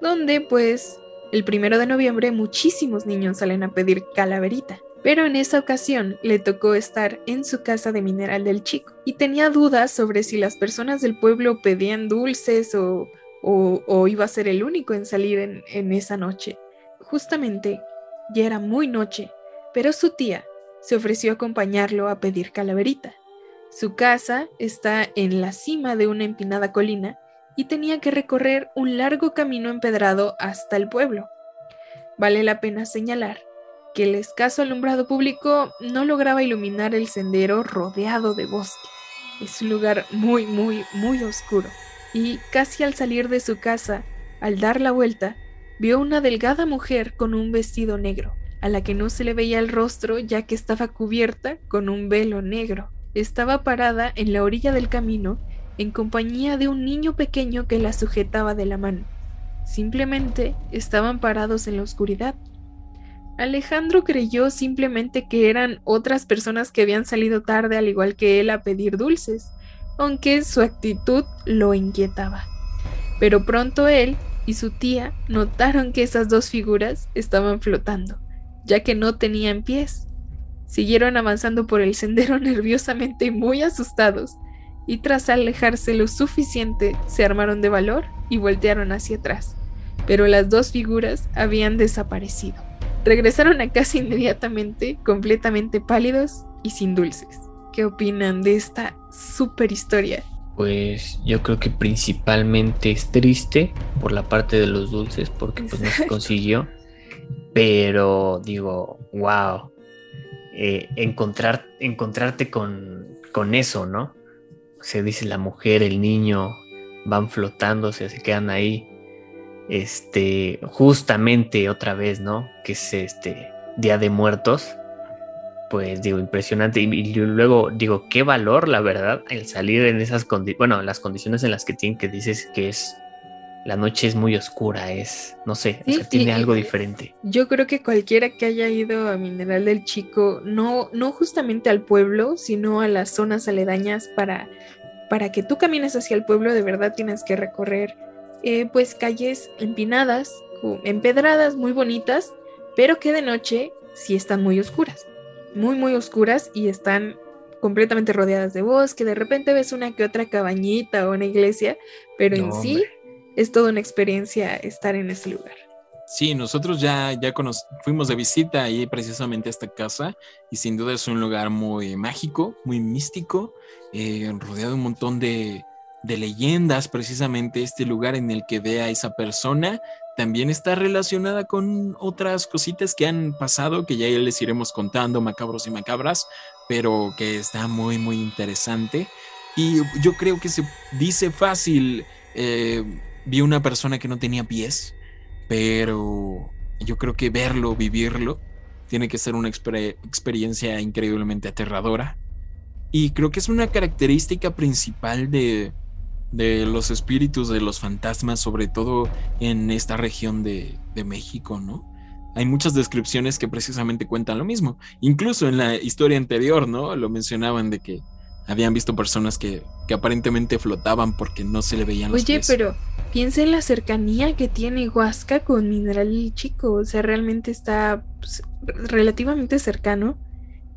donde pues el primero de noviembre muchísimos niños salen a pedir calaverita. Pero en esa ocasión le tocó estar en su casa de Mineral del Chico y tenía dudas sobre si las personas del pueblo pedían dulces o, iba a ser el único en salir en, en esa noche. Justamente ya era muy noche, pero su tía se ofreció acompañarlo a pedir calaverita. Su casa está en la cima de una empinada colina y tenía que recorrer un largo camino empedrado hasta el pueblo. Vale la pena señalar que el escaso alumbrado público no lograba iluminar el sendero rodeado de bosque. Es un lugar muy, muy, muy oscuro. Y casi al salir de su casa, al dar la vuelta, vio una delgada mujer con un vestido negro, a la que no se le veía el rostro ya que estaba cubierta con un velo negro. Estaba parada en la orilla del camino en compañía de un niño pequeño que la sujetaba de la mano. Simplemente estaban parados en la oscuridad. Alejandro creyó simplemente que eran otras personas que habían salido tarde al igual que él a pedir dulces, aunque su actitud lo inquietaba. Pero pronto él y su tía notaron que esas dos figuras estaban flotando, ya que no tenían pies. Siguieron avanzando por el sendero nerviosamente y muy asustados, y tras alejarse lo suficiente se armaron de valor y voltearon hacia atrás. Pero las dos figuras habían desaparecido. Regresaron a casa inmediatamente, completamente pálidos y sin dulces. ¿Qué opinan de esta super historia? Pues yo creo que principalmente es triste por la parte de los dulces, porque pues no se consiguió. Pero digo, wow. eh, encontrar, encontrarte con, con eso, ¿no? Se dice la mujer, el niño, van flotando, se quedan ahí. Este, justamente otra vez, ¿no? Que es este Día de Muertos. Pues digo, impresionante. Y, y luego digo, qué valor, la verdad, el salir en esas condiciones, bueno, las condiciones en las que tienen que dices que es la noche es muy oscura, es, no sé, o Sí, sea, tiene algo diferente. Yo creo que cualquiera que haya ido a Mineral del Chico, no, no justamente al pueblo, sino a las zonas aledañas para, para que tú camines hacia el pueblo, de verdad tienes que recorrer eh, pues calles empinadas, empedradas, muy bonitas, pero que de noche sí están muy oscuras, muy muy oscuras y están completamente rodeadas de bosque, de repente ves una que otra cabañita o una iglesia, pero en sí hombre. es toda una experiencia estar en ese lugar. Sí, nosotros ya, ya fuimos de visita ahí precisamente a esta casa y sin duda es un lugar muy mágico, muy místico, eh, rodeado de un montón de, de leyendas, precisamente este lugar en el que ve a esa persona también está relacionada con otras cositas que han pasado que ya les iremos contando, macabros y macabras, pero que está muy, muy interesante. Y yo creo que se dice fácil, eh, vi una persona que no tenía pies, pero yo creo que verlo, vivirlo, tiene que ser una experiencia increíblemente aterradora. Y creo que es una característica principal de, de los espíritus, de los fantasmas, sobre todo en esta región de, México, ¿no? Hay muchas descripciones que precisamente cuentan lo mismo. Incluso en la historia anterior, ¿no? Lo mencionaban de que habían visto personas que, aparentemente flotaban porque no se le veían los Oye, pero piensa en la cercanía que tiene Huasca con Mineral Chico. O sea, realmente está pues, relativamente cercano.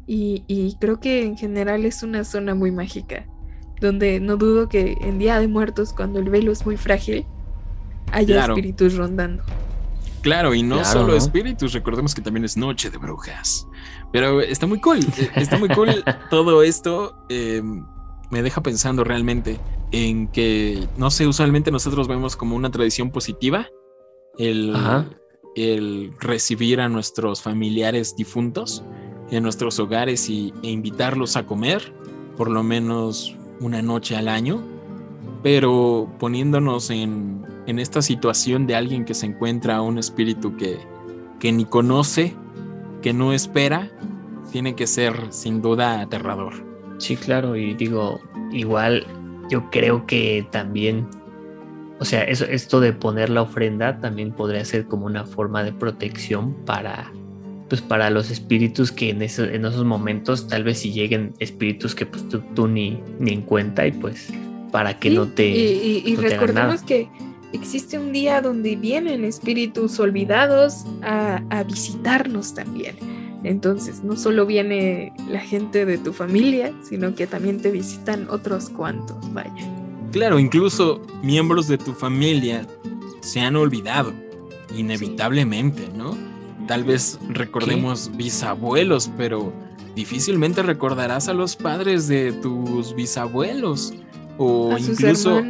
Y, y creo que en general es una zona muy mágica donde no dudo que en Día de Muertos, cuando el velo es muy frágil, haya espíritus rondando. Claro, y no solo espíritus, recordemos que también es Noche de Brujas. Pero está muy cool, eh, está muy cool todo esto. Em, me deja pensando realmente en que, no sé, usualmente nosotros vemos como una tradición positiva el, el recibir a nuestros familiares difuntos en nuestros hogares y, e invitarlos a comer, por lo menos una noche al año, pero poniéndonos en, en esta situación de alguien que se encuentra un espíritu que, que ni conoce, que no espera, tiene que ser sin duda aterrador. Sí, claro, y digo, igual yo creo que también, o sea, eso, esto de poner la ofrenda también podría ser como una forma de protección para pues para los espíritus que en, en esos momentos tal vez si lleguen espíritus que pues tú, ni, ni en cuenta y pues para que no te... Y, recordemos que existe un día donde vienen espíritus olvidados a, a visitarnos también. Entonces, no solo viene la gente de tu familia, sino que también te visitan otros cuantos, vaya. Claro, incluso miembros de tu familia se han olvidado, inevitablemente, ¿no? Tal vez recordemos bisabuelos, pero difícilmente recordarás a los padres de tus bisabuelos o incluso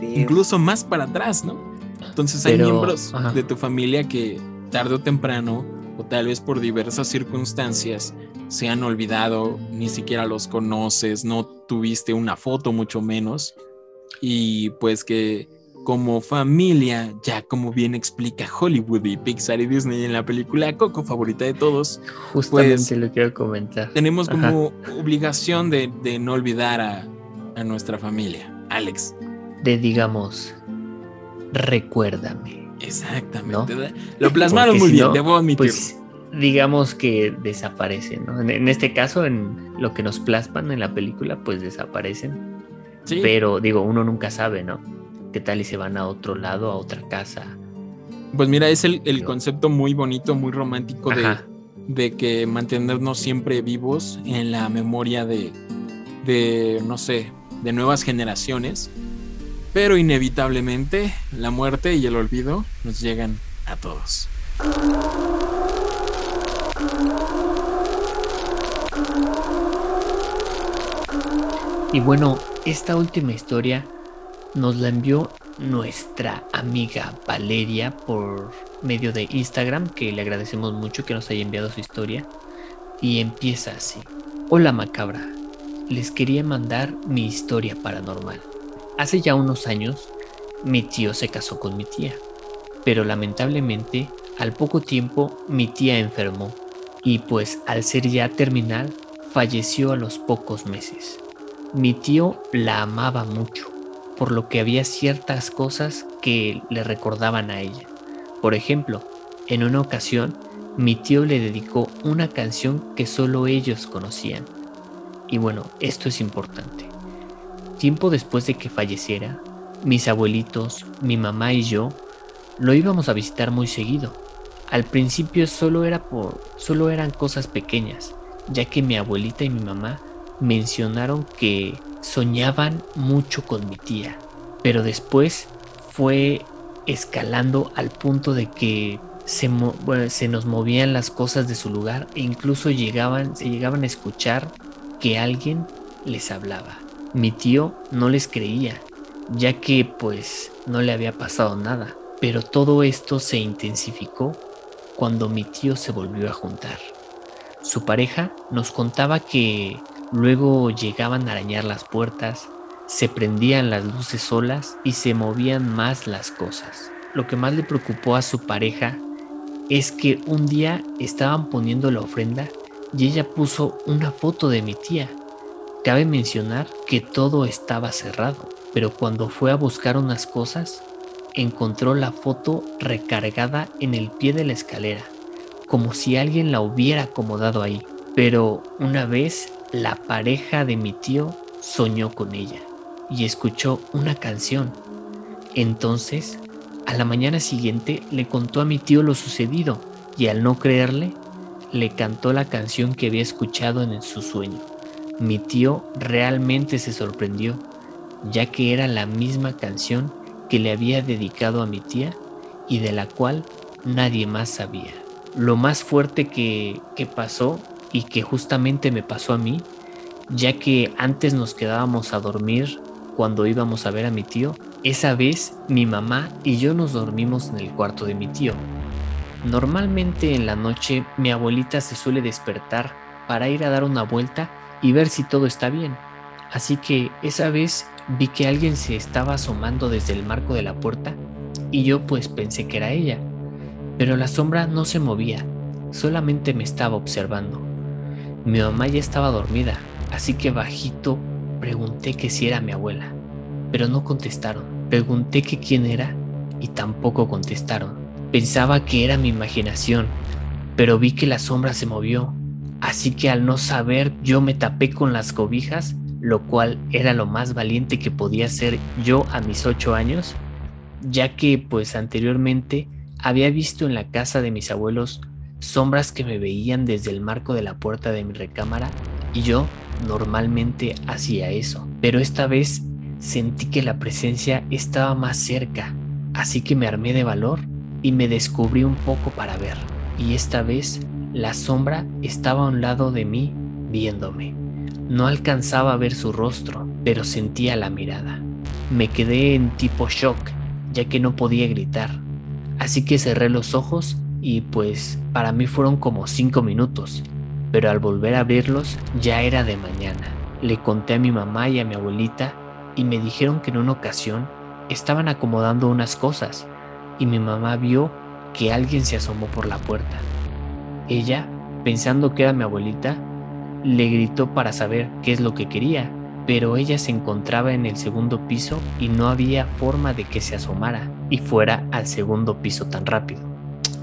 incluso más para atrás, ¿no? Entonces hay miembros de tu familia que tarde o temprano o tal vez por diversas circunstancias se han olvidado, ni siquiera los conoces, no tuviste una foto mucho menos y pues que como familia, ya como bien explica Hollywood y Pixar y Disney en la película Coco, favorita de todos. Justamente pues, lo quiero comentar. Tenemos como obligación de, no olvidar a, nuestra familia. Alex. De digamos, recuérdame. Exactamente. Lo plasmaron muy bien, debo admitirlo. Pues, digamos que desaparecen, ¿no? En, este caso, en lo que nos plasman en la película, pues desaparecen. Pero digo, uno nunca sabe, ¿no? ¿Qué tal y se van a otro lado, a otra casa? Pues mira, es el, concepto muy bonito, muy romántico de, que mantenernos siempre vivos en la memoria de, de, no sé, de nuevas generaciones. Pero inevitablemente la muerte y el olvido nos llegan a todos. Y bueno, esta última historia nos la envió nuestra amiga Valeria por medio de Instagram, que le agradecemos mucho que nos haya enviado su historia. Y empieza así. Hola macabra, les quería mandar mi historia paranormal. Hace ya unos años, mi tío se casó con mi tía, pero lamentablemente, al poco tiempo, mi tía enfermó y pues al ser ya terminal, falleció a los pocos meses. Mi tío la amaba mucho por lo que había ciertas cosas que le recordaban a ella. Por ejemplo, en una ocasión, mi tío le dedicó una canción que solo ellos conocían. Y bueno, esto es importante. Tiempo después de que falleciera, mis abuelitos, mi mamá y yo lo íbamos a visitar muy seguido. Al principio solo era por solo eran cosas pequeñas, ya que mi abuelita y mi mamá mencionaron que soñaban mucho con mi tía, pero después fue escalando al punto de que se, se, nos movían las cosas de su lugar e incluso llegaban, se llegaban a escuchar que alguien les hablaba. Mi tío no les creía, ya que pues no le había pasado nada, pero todo esto se intensificó cuando mi tío se volvió a juntar. Su pareja nos contaba que luego llegaban a arañar las puertas, se prendían las luces solas y se movían más las cosas. Lo que más le preocupó a su pareja es que un día estaban poniendo la ofrenda y ella puso una foto de mi tía. Cabe mencionar que todo estaba cerrado, pero cuando fue a buscar unas cosas, encontró la foto recargada en el pie de la escalera, como si alguien la hubiera acomodado ahí. Pero una vez la pareja de mi tío soñó con ella y escuchó una canción. Entonces, a la mañana siguiente le contó a mi tío lo sucedido y al no creerle, le cantó la canción que había escuchado en su sueño. Mi tío realmente se sorprendió, ya que era la misma canción que le había dedicado a mi tía y de la cual nadie más sabía. Lo más fuerte que, que pasó y que justamente me pasó a mí, ya que antes nos quedábamos a dormir cuando íbamos a ver a mi tío, esa vez mi mamá y yo nos dormimos en el cuarto de mi tío. Normalmente en la noche mi abuelita se suele despertar para ir a dar una vuelta y ver si todo está bien. Así que esa vez vi que alguien se estaba asomando desde el marco de la puerta y yo pues pensé que era ella. Pero la sombra no se movía, solamente me estaba observando. Mi mamá ya estaba dormida, así que bajito pregunté que si era mi abuela, pero no contestaron. Pregunté que quién era y tampoco contestaron. Pensaba que era mi imaginación, pero vi que la sombra se movió, así que al no saber yo me tapé con las cobijas, lo cual era lo más valiente que podía ser yo a mis ocho años, ya que pues anteriormente había visto en la casa de mis abuelos sombras que me veían desde el marco de la puerta de mi recámara y yo normalmente hacía eso, pero esta vez sentí que la presencia estaba más cerca, así que me armé de valor y me descubrí un poco para ver, y esta vez la sombra estaba a un lado de mí viéndome. No alcanzaba a ver su rostro, pero sentía la mirada. Me quedé en tipo shock, ya que no podía gritar, así que cerré los ojos y pues para mí fueron como cinco minutos, pero al volver a abrirlos ya era de mañana. Le conté a mi mamá y a mi abuelita y me dijeron que en una ocasión estaban acomodando unas cosas y mi mamá vio que alguien se asomó por la puerta. Ella, pensando que era mi abuelita, le gritó para saber qué es lo que quería, pero ella se encontraba en el segundo piso y no había forma de que se asomara y fuera al segundo piso tan rápido.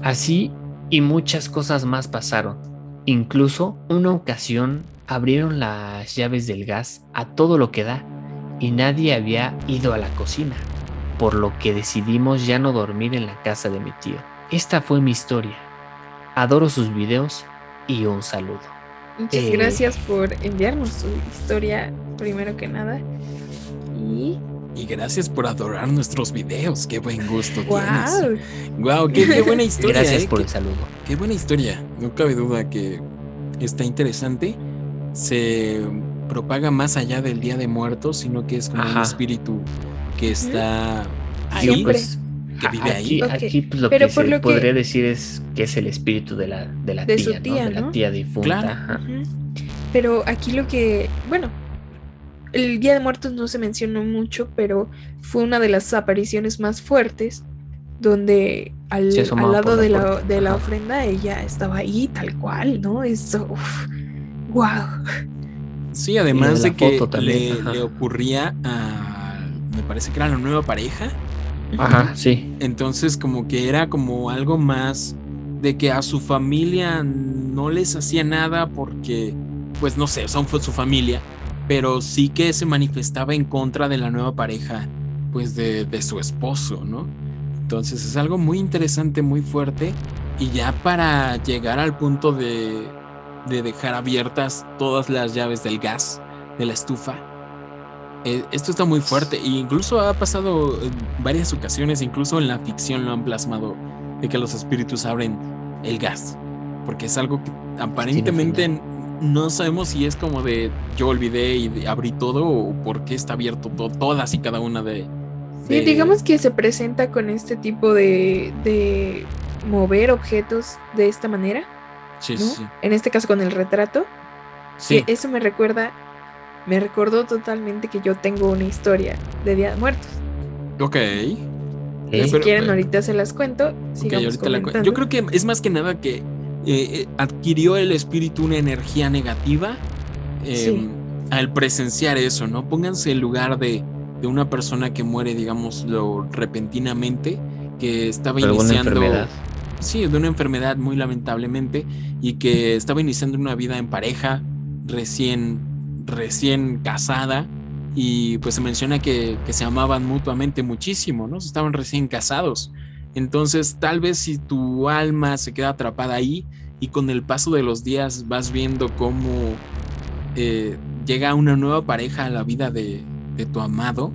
Así y muchas cosas más pasaron. Incluso una ocasión abrieron las llaves del gas a todo lo que da y nadie había ido a la cocina, por lo que decidimos ya no dormir en la casa de mi tío. Esta fue mi historia. Adoro sus videos y un saludo. Muchas Eh, gracias por enviarnos su historia, primero que nada. Y. Y gracias por adorar nuestros videos. Qué buen gusto ¡Wow! tienes. Wow, qué, qué buena historia. Gracias eh, por qué- el saludo. Qué buena historia. No cabe duda que está interesante. Se propaga más allá del Día de Muertos, sino que es como un espíritu que está ahí, Siempre. pues, que vive aquí, ahí. Aquí, pues, lo pero que por se lo que- podría decir es que es el espíritu de la, de la De tía, su ¿no? tía, De la tía difunta. Claro. Pero aquí lo que, bueno, el Día de Muertos no se mencionó mucho, pero fue una de las apariciones más fuertes, donde al, al lado la de la, de la ofrenda ella estaba ahí tal cual, ¿no? Eso, wow. Sí, además de, que le, le ocurría a, me parece que era la nueva pareja, Ajá, sí. entonces como que era como algo más de que a su familia no les hacía nada porque, pues no sé, son fue su familia, pero sí que se manifestaba en contra de la nueva pareja, pues de, de su esposo, ¿no? Entonces es algo muy interesante, muy fuerte, y ya para llegar al punto de, de dejar abiertas todas las llaves del gas, de la estufa, Eh, esto está muy fuerte e incluso ha pasado en varias ocasiones, incluso en la ficción lo han plasmado, de que los espíritus abren el gas, porque es algo que aparentemente no sabemos si es como de yo olvidé y abrí todo o por qué está abierto todo, todas y cada una de... Sí, digamos que se presenta con este tipo de, de mover objetos de esta manera. Sí, sí. En este caso con el retrato. Sí. eso me recuerda me recordó totalmente que yo tengo una historia de Día de Muertos. Ok. Eh, si quieren, eh, ahorita se las cuento. Yo creo que es más que nada que eh, adquirió el espíritu una energía negativa em, al presenciar eso, ¿no? Pónganse en lugar de, de, una persona que muere, digámoslo, repentinamente, que estaba iniciando. Una enfermedad. Sí, de una enfermedad muy lamentablemente, y que estaba iniciando una vida en pareja, recién recién casada y pues se menciona que, se amaban mutuamente muchísimo, ¿no? Estaban recién casados. Entonces tal vez si tu alma se queda atrapada ahí y con el paso de los días vas viendo cómo eh, llega una nueva pareja a la vida de, tu amado,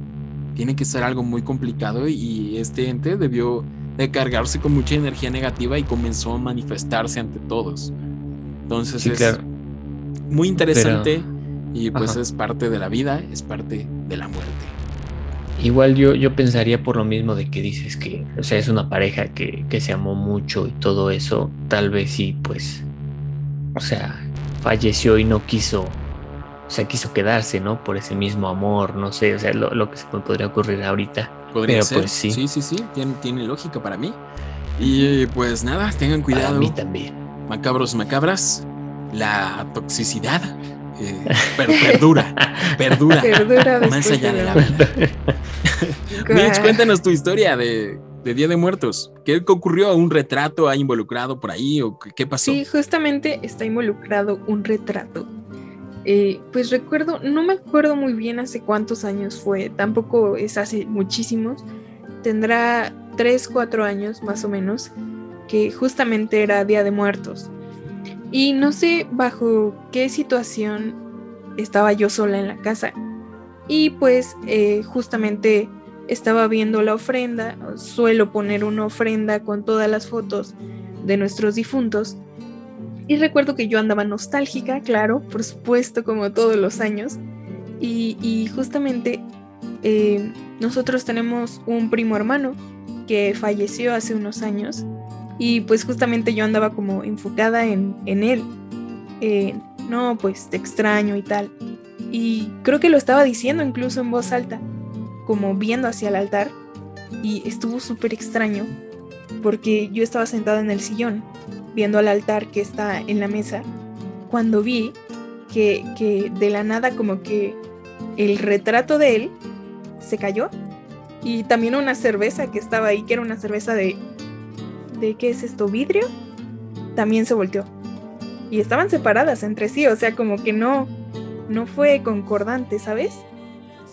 tiene que ser algo muy complicado y este ente debió de cargarse con mucha energía negativa y comenzó a manifestarse ante todos. Entonces es muy interesante. Y pues es parte de la vida, es parte de la muerte. Igual yo, yo pensaría por lo mismo de que dices que, o sea, es una pareja que, que se amó mucho y todo eso, tal vez sí, pues, o sea, falleció y no quiso, o sea, quiso quedarse, ¿no? Por ese mismo amor, no sé, o sea, lo, lo que se me podría ocurrir ahorita. Podría ser. Pues, sí. sí, sí, sí, tiene, tiene lógica para mí. Y pues nada, tengan cuidado. Para mí también. Macabros, macabras, la toxicidad eh, perdura, perdura, perdura más allá de, la vida. Mitch, cuéntanos tu historia de, Día de Muertos. ¿Qué ocurrió? ¿Un retrato ha involucrado por ahí o qué pasó? Sí, justamente está involucrado un retrato. Eh, pues recuerdo, no me acuerdo muy bien hace cuántos años fue, tampoco es hace muchísimos, tendrá 3, 4 años más o menos, que justamente era Día de Muertos. Y no sé bajo qué situación estaba yo sola en la casa. Y pues eh, justamente estaba viendo la ofrenda, suelo poner una ofrenda con todas las fotos de nuestros difuntos. Y recuerdo que yo andaba nostálgica, claro, por supuesto, como todos los años. Y, justamente eh, nosotros tenemos un primo hermano que falleció hace unos años y pues justamente yo andaba como enfocada en, él. no, pues te extraño y tal. Y creo que lo estaba diciendo incluso en voz alta, como viendo hacia el altar. Y estuvo súper extraño porque yo estaba sentada en el sillón, viendo al altar que está en la mesa, cuando vi que, que de la nada como que el retrato de él se cayó y también una cerveza que estaba ahí, que era una cerveza de de qué es esto, vidrio, también se volteó. Y estaban separadas entre sí, o sea, como que no, no fue concordante, ¿sabes?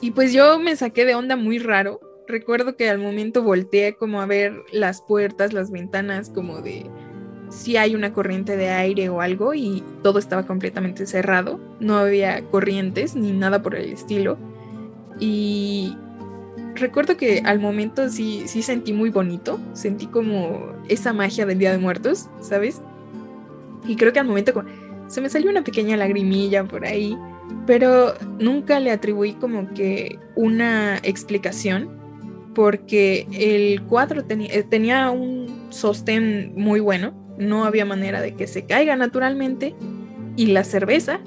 Y pues yo me saqué de onda muy raro. Recuerdo que al momento volteé como a ver las puertas, las ventanas, como de si hay una corriente de aire o algo y todo estaba completamente cerrado. No había corrientes ni nada por el estilo. Y recuerdo que al momento sí, sí sentí muy bonito, sentí como esa magia del Día de Muertos, ¿sabes? Y creo que al momento se me salió una pequeña lagrimilla por ahí, pero nunca le atribuí como que una explicación, porque el cuadro eh, tenía un sostén muy bueno, no había manera de que se caiga naturalmente, y la cerveza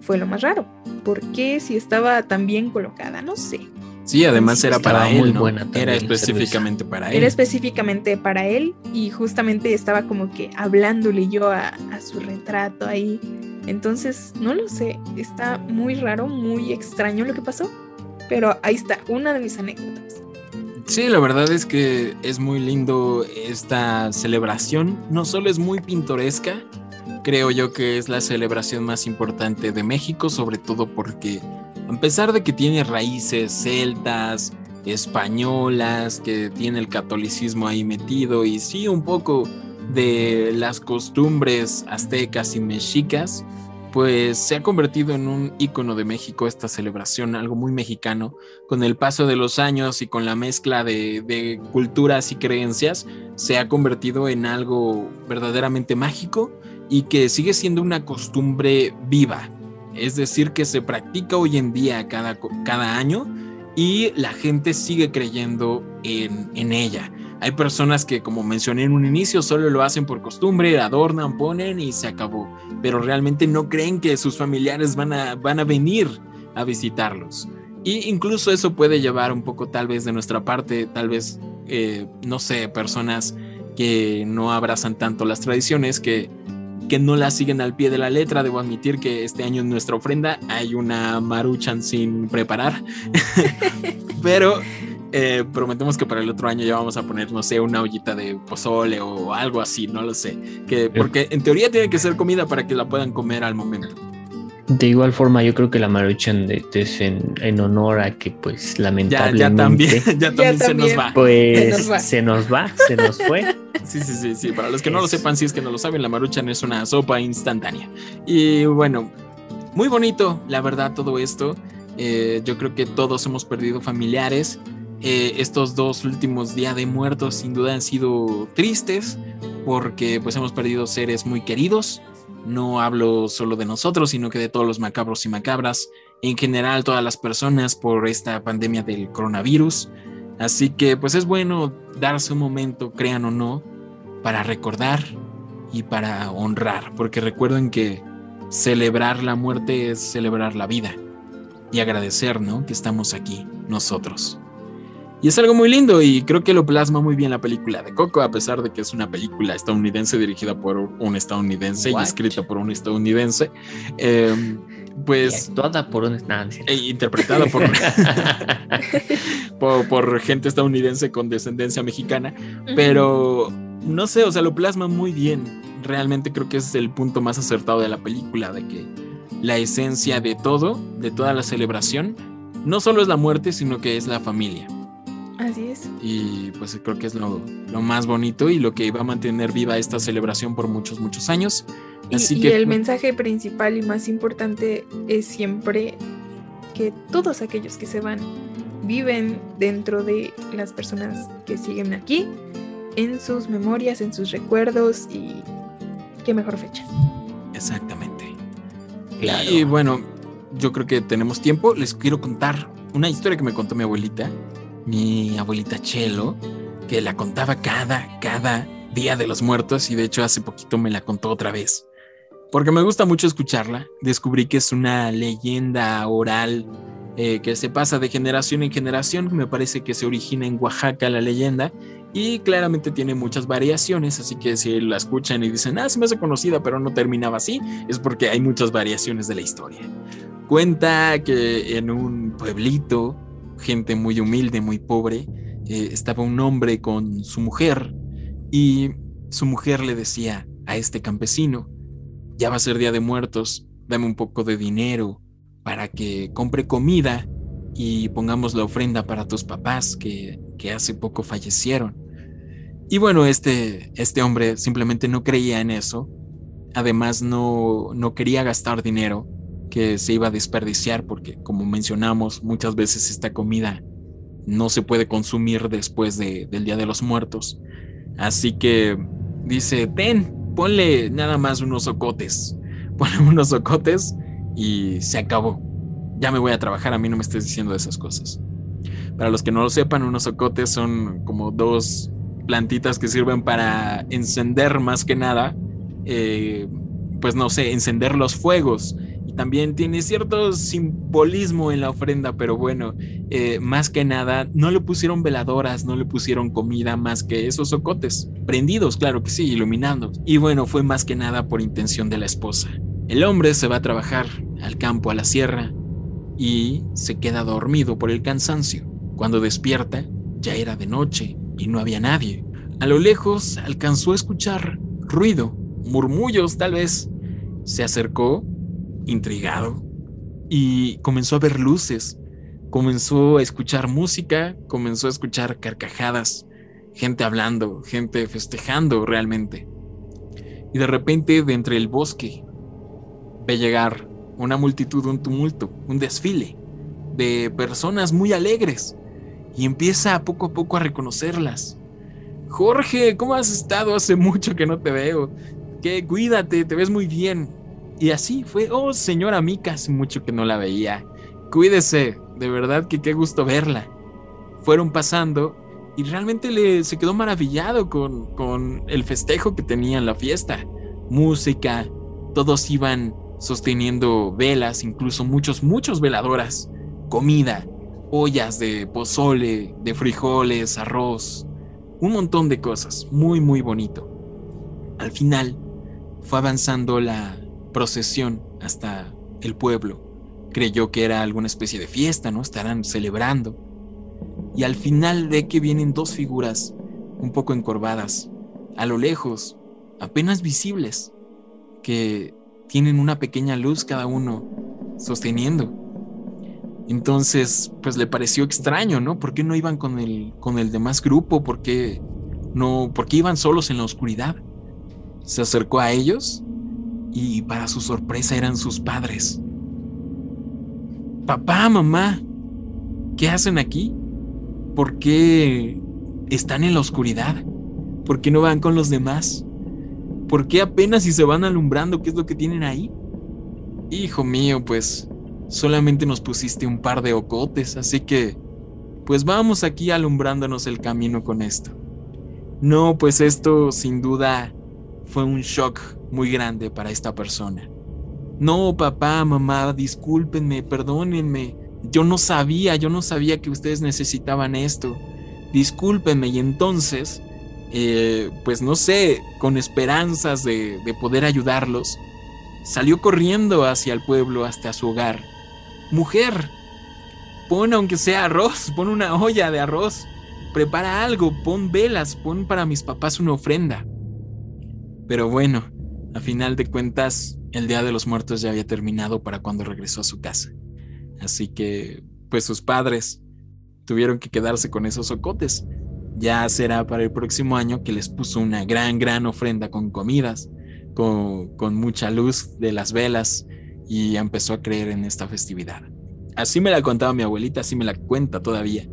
fue lo más raro. ¿Por qué si estaba tan bien colocada? No sé. Sí, además era para él, ¿no? era específicamente para él. Era específicamente para él y justamente estaba como que hablándole yo a, su retrato ahí. Entonces, no lo sé, está muy raro, muy extraño lo que pasó, pero ahí está, una de mis anécdotas. Sí, la verdad es que es muy lindo esta celebración, no solo es muy pintoresca, creo yo que es la celebración más importante de México, sobre todo porque a pesar de que tiene raíces celtas, españolas, que tiene el catolicismo ahí metido y sí un poco de las costumbres aztecas y mexicas, pues se ha convertido en un icono de México esta celebración, algo muy mexicano, con el paso de los años y con la mezcla de, de culturas y creencias, se ha convertido en algo verdaderamente mágico y que sigue siendo una costumbre viva, es decir, que se practica hoy en día cada, cada año y la gente sigue creyendo en, en ella. Hay personas que, como mencioné en un inicio, solo lo hacen por costumbre, adornan, ponen y se acabó. Pero realmente no creen que sus familiares van a, van a venir a visitarlos. Y incluso eso puede llevar un poco tal vez de nuestra parte, tal vez, eh, no sé, personas que no abrazan tanto las tradiciones, que, que no las siguen al pie de la letra. Debo admitir que este año en nuestra ofrenda hay una maruchan sin preparar. Pero eh, prometemos que para el otro año ya vamos a poner, no sé, una ollita de pozole o algo así, no lo sé. Que, porque en teoría tiene que ser comida para que la puedan comer al momento. De igual forma, yo creo que la maruchan es en, honor a que, pues, lamentablemente. Ya, también, ya también, se nos va. Pues se nos va, se nos, fue. Sí, sí, sí, sí. Para los que no lo sepan, si es que no lo saben, la maruchan es una sopa instantánea. Y bueno, muy bonito, la verdad, todo esto. Eh, yo creo que todos hemos perdido familiares. Eh, estos dos últimos días de muertos sin duda han sido tristes porque pues hemos perdido seres muy queridos no hablo solo de nosotros, sino que de todos los macabros y macabras, en general todas las personas por esta pandemia del coronavirus. Así que pues es bueno darse un momento, crean o no, para recordar y para honrar, porque recuerden que celebrar la muerte es celebrar la vida y agradecer, ¿no? Que estamos aquí nosotros. Y es algo muy lindo y creo que lo plasma muy bien la película de Coco, a pesar de que es una película estadounidense dirigida por un estadounidense y escrita por un estadounidense. Em, pues. Toda por un e interpretada por, por, por, gente estadounidense con descendencia mexicana. Pero no sé, o sea, lo plasma muy bien. Realmente creo que ese es el punto más acertado de la película, de que la esencia de todo, de toda la celebración, no solo es la muerte, sino que es la familia. Así es. Y pues creo que es lo, más bonito y lo que va a mantener viva esta celebración por muchos, muchos años. Así y, que, el mensaje principal y más importante es siempre que todos aquellos que se van viven dentro de las personas que siguen aquí, en sus memorias, en sus recuerdos y qué mejor fecha. Exactamente. Y bueno, yo creo que tenemos tiempo. Les quiero contar una historia que me contó mi abuelita mi abuelita Chelo, que la contaba cada, cada día de los muertos y de hecho hace poquito me la contó otra vez. Porque me gusta mucho escucharla, descubrí que es una leyenda oral eh, que se pasa de generación en generación, me parece que se origina en Oaxaca la leyenda y claramente tiene muchas variaciones, así que si la escuchan y dicen, ah, se me hace conocida pero no terminaba así, es porque hay muchas variaciones de la historia. Cuenta que en un pueblito gente muy humilde, muy pobre, eh, estaba un hombre con su mujer y su mujer le decía a este campesino, ya va a ser Día de Muertos, dame un poco de dinero para que compre comida y pongamos la ofrenda para tus papás que, que hace poco fallecieron. Y bueno, este, este hombre simplemente no creía en eso, además no, no quería gastar dinero que se iba a desperdiciar porque como mencionamos muchas veces esta comida no se puede consumir después del Día de los Muertos. Así que dice, ten, ponle nada más unos ocotes, ponle unos ocotes y se acabó. Ya me voy a trabajar, a mí no me estés diciendo esas cosas. Para los que no lo sepan, unos ocotes son como dos plantitas que sirven para encender más que nada, eh, pues no sé, encender los fuegos también tiene cierto simbolismo en la ofrenda, pero bueno, eh, más que nada, no le pusieron veladoras, no le pusieron comida más que esos socotes, prendidos, claro que sí, iluminando. Y bueno, fue más que nada por intención de la esposa. El hombre se va a trabajar al campo, a la sierra, y se queda dormido por el cansancio. Cuando despierta, ya era de noche y no había nadie. A lo lejos alcanzó a escuchar ruido, murmullos tal vez. Se acercó intrigado y comenzó a ver luces, comenzó a escuchar música, comenzó a escuchar carcajadas, gente hablando, gente festejando realmente. Y de repente, de entre el bosque, ve llegar una multitud, un tumulto, un desfile de personas muy alegres y empieza poco a poco a reconocerlas. Jorge, ¿cómo has estado? Hace mucho que no te veo. Que cuídate, te ves muy bien. Y así fue, oh señora Mica, hace mucho que no la veía. Cuídese, de verdad que qué gusto verla. Fueron pasando y realmente le, se quedó maravillado con, con el festejo que tenía en la fiesta. Música, todos iban sosteniendo velas, incluso muchos, muchos veladoras, comida, ollas de pozole, de frijoles, arroz, un montón de cosas, muy, muy bonito. Al final fue avanzando la procesión hasta el pueblo. Creyó que era alguna especie de fiesta, ¿no? Estarán celebrando. Y al final ve que vienen dos figuras un poco encorvadas, a lo lejos, apenas visibles, que tienen una pequeña luz cada uno sosteniendo. Entonces, pues le pareció extraño, ¿no? ¿Por qué no iban con el, con el demás grupo? ¿Por qué no? ¿Por qué iban solos en la oscuridad? Se acercó a ellos y para su sorpresa eran sus padres. Papá, mamá, ¿qué hacen aquí? ¿Por qué están en la oscuridad? ¿Por qué no van con los demás? ¿Por qué apenas si se van alumbrando qué es lo que tienen ahí? Hijo mío, pues solamente nos pusiste un par de ocotes, así que pues vamos aquí alumbrándonos el camino con esto. No, pues esto sin duda fue un shock muy grande para esta persona. No, papá, mamá, discúlpenme, perdónenme. Yo no sabía, yo no sabía que ustedes necesitaban esto. Discúlpenme. Y entonces eh, pues no sé, con esperanzas de, de poder ayudarlos, salió corriendo hacia el pueblo, hasta su hogar. Mujer, pon aunque sea arroz, pon una olla de arroz, prepara algo, pon velas, pon para mis papás una ofrenda. Pero bueno, a final de cuentas, el Día de los Muertos ya había terminado para cuando regresó a su casa. Así que, pues sus padres tuvieron que quedarse con esos ocotes ya será para el próximo año que les puso una gran, gran ofrenda con comidas, con, mucha luz de las velas y empezó a creer en esta festividad. Así me la contaba mi abuelita, así me la cuenta todavía.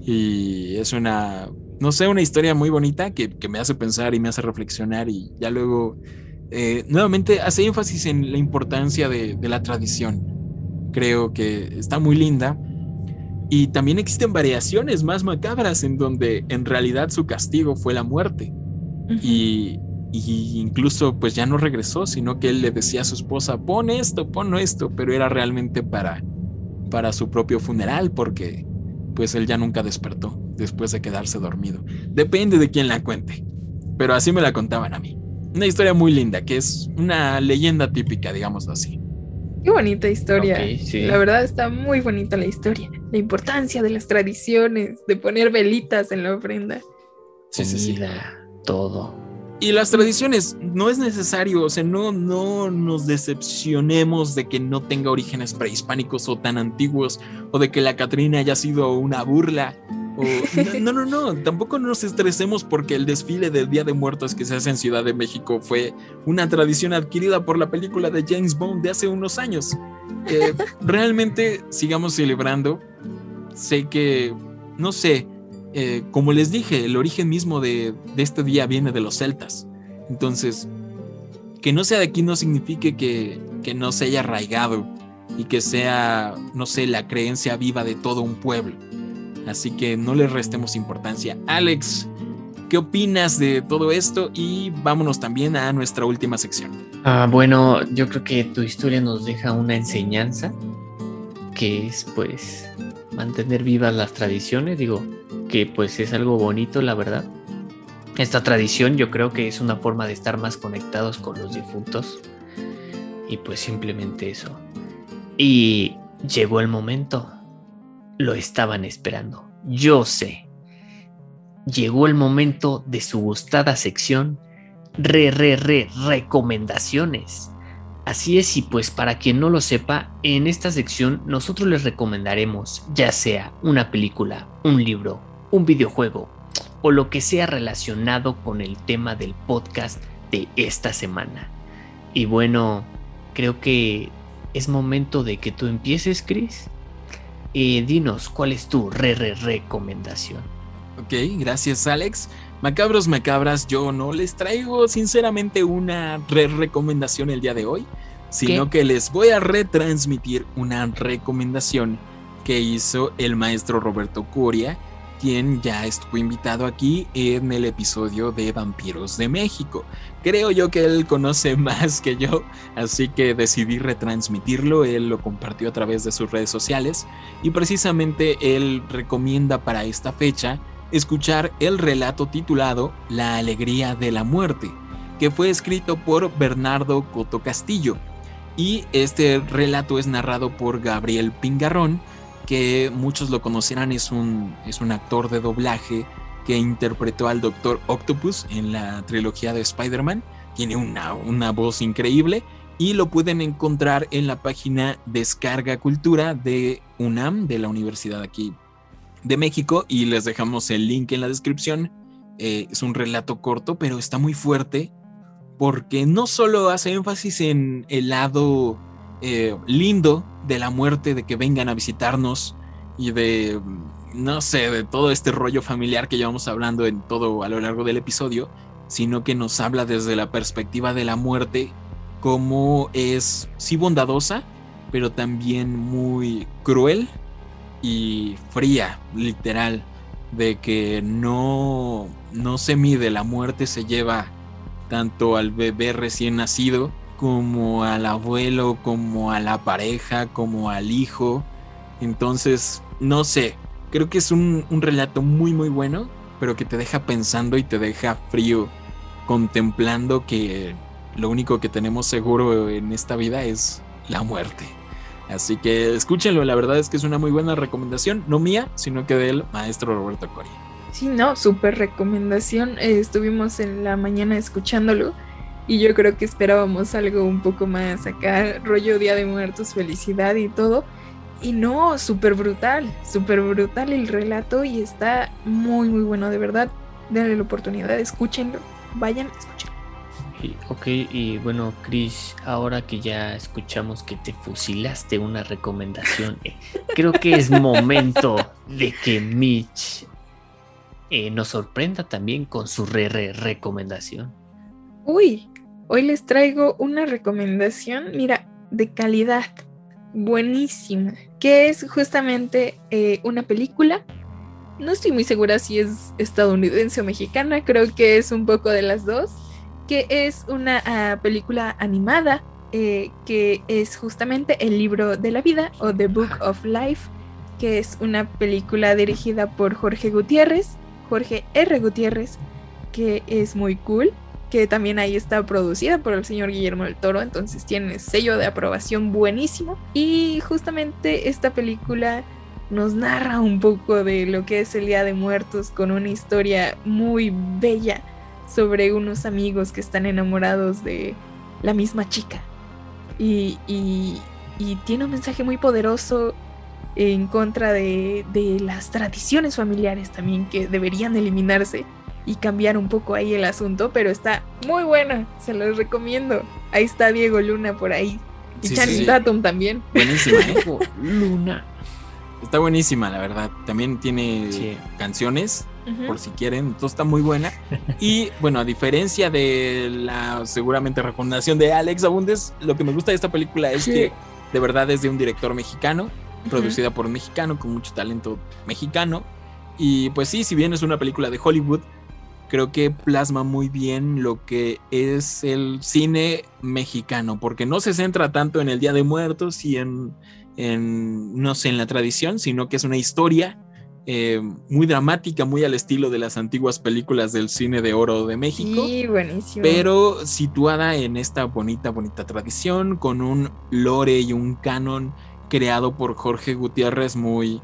Y es una, no sé, una historia muy bonita que, me hace pensar y me hace reflexionar y ya luego, eh, nuevamente, hace énfasis en la importancia de, de la tradición. Creo que está muy linda y también existen variaciones más macabras en donde en realidad su castigo fue la muerte. y, incluso pues ya no regresó, sino que él le decía a su esposa, pon esto, pon esto, pero era realmente para, para su propio funeral porque pues él ya nunca despertó después de quedarse dormido. Depende de quién la cuente, pero así me la contaban a mí. Una historia muy linda, que es una leyenda típica, digamos así. Qué bonita historia. La verdad está muy bonita la historia. La importancia de las tradiciones, de poner velitas en la ofrenda. Sí, sí, sí. todo. Y las tradiciones, no es necesario, o sea, no, no nos decepcionemos de que no tenga orígenes prehispánicos o tan antiguos, o de que la Catrina haya sido una burla no, no, no, tampoco nos estresemos porque el desfile del Día de Muertos que se hace en Ciudad de México fue una tradición adquirida por la película de James Bond de hace unos años. Eh, realmente sigamos celebrando. Sé que, no sé, eh, como les dije, el origen mismo de, de este día viene de los celtas. Entonces, que no sea de aquí no signifique que, que no se haya arraigado y que sea, no sé, la creencia viva de todo un pueblo. Así que no le restemos importancia. Alex, ¿qué opinas de todo esto? Y vámonos también a nuestra última sección. Ah, bueno, yo creo que tu historia nos deja una enseñanza que es pues mantener vivas las tradiciones, digo, que pues es algo bonito, la verdad. Esta tradición yo creo que es una forma de estar más conectados con los difuntos. Y pues simplemente eso. Y llegó el momento lo estaban esperando. Yo sé. Llegó el momento de su gustada sección re, re, re, recomendaciones. Así es, y pues para quien no lo sepa, en esta sección nosotros les recomendaremos ya sea una película, un libro, un videojuego o lo que sea relacionado con el tema del podcast de esta semana. Y bueno, creo que es momento de que tú empieces, Chris. Eh, dinos, ¿cuál es tu re, re recomendación? Ok, gracias Alex. Macabros, macabras, yo no les traigo sinceramente una re recomendación el día de hoy, sino que les voy a retransmitir una recomendación que hizo el maestro Roberto Coria, quien ya estuvo invitado aquí en el episodio de Vampiros de México. Creo yo que él conoce más que yo, así que decidí retransmitirlo, él lo compartió a través de sus redes sociales y precisamente él recomienda para esta fecha escuchar el relato titulado La alegría de la muerte, que fue escrito por Bernardo Coto Castillo. Y este relato es narrado por Gabriel Pingarrón, que muchos lo conocerán, es un, es un actor de doblaje que interpretó al Doctor Octopus en la trilogía de Spider-Man. Tiene una, una voz increíble y lo pueden encontrar en la página Descarga Cultura de UNAM, de la Universidad aquí de México y les dejamos el link en la descripción. Eh, es un relato corto, pero está muy fuerte porque no solo hace énfasis en el lado eh, lindo de la muerte, de que vengan a visitarnos y de, no sé, de todo este rollo familiar que llevamos hablando en todo a lo largo del episodio, sino que nos habla desde la perspectiva de la muerte, como es sí bondadosa, pero también muy cruel y fría, literal, de que no, no se mide, la muerte se lleva tanto al bebé recién nacido como al abuelo, como a la pareja, como al hijo. Entonces, no sé, creo que es un, relato muy muy bueno, pero que te deja pensando y te deja frío, contemplando que lo único que tenemos seguro en esta vida es la muerte. Así que escúchenlo, la verdad es que es una muy buena recomendación, no mía, sino que del maestro Roberto Cori. Sí, no, súper recomendación. Eh, estuvimos en la mañana escuchándolo y yo creo que esperábamos algo un poco más acá, rollo Día de Muertos, felicidad y todo. Y no, súper brutal, súper brutal el relato y está muy, muy bueno, de verdad. Denle la oportunidad, escúchenlo, vayan, escúchenlo ok, y bueno, Chris, ahora que ya escuchamos que te fusilaste una recomendación, eh, creo que es momento de que Mitch eh, nos sorprenda también con su re, recomendación. Uy, hoy les traigo una recomendación, mira, de calidad, buenísima, que es justamente eh, una película. No estoy muy segura si es estadounidense o mexicana, creo que es un poco de las dos que es una ah, película animada eh, que es justamente el libro de la vida o The Book of Life, que es una película dirigida por Jorge Gutiérrez, Jorge R. Gutiérrez, que es muy cool, que también ahí está producida por el señor Guillermo del Toro, entonces tiene sello de aprobación buenísimo. Y justamente esta película nos narra un poco de lo que es el Día de Muertos con una historia muy bella sobre unos amigos que están enamorados de la misma chica. Y, tiene un mensaje muy poderoso en contra de, las tradiciones familiares también que deberían eliminarse y cambiar un poco ahí el asunto, pero está muy buena, se los recomiendo. Ahí está Diego Luna por ahí. Y Channing Tatum también. Buenísima, ¿eh? Luna. Está buenísima, la verdad. También tiene canciones por si quieren. Entonces está muy buena. Y bueno, a diferencia de la seguramente recomendación de Alex Abundes, lo que me gusta de esta película es que de verdad es de un director mexicano, producida por un mexicano con mucho talento mexicano. Y pues sí, si bien es una película de Hollywood, creo que plasma muy bien lo que es el cine mexicano, porque no se centra tanto en el Día de Muertos y en, en no sé, en la tradición, sino que es una historia eh, muy dramática, muy al estilo de las antiguas películas del cine de oro de México. Sí, buenísimo. Pero situada en esta bonita, bonita tradición, con un lore y un canon creado por Jorge Gutiérrez muy,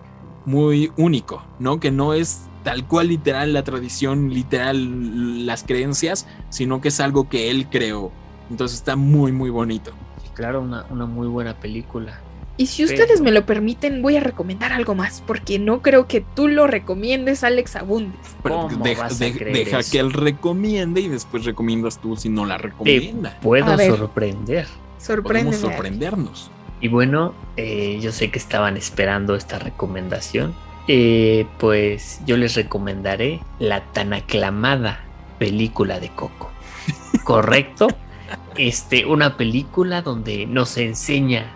único, ¿no? Que no es tal cual literal la tradición, literal las creencias, sino que es algo que él creó. Entonces está muy, muy bonito. claro, una, una muy buena película. Y si ustedes me lo permiten, voy a recomendar algo más, porque no creo que tú lo recomiendes, Alex Abundes. Pero deja, deja que él recomiende y después recomiendas tú si no la recomienda. puedo sorprender. Podemos sorprendernos. Y bueno, eh, yo sé que estaban esperando esta recomendación. Eh, pues yo les recomendaré la tan aclamada película de Coco. ¿Correcto? Este, una película donde nos enseña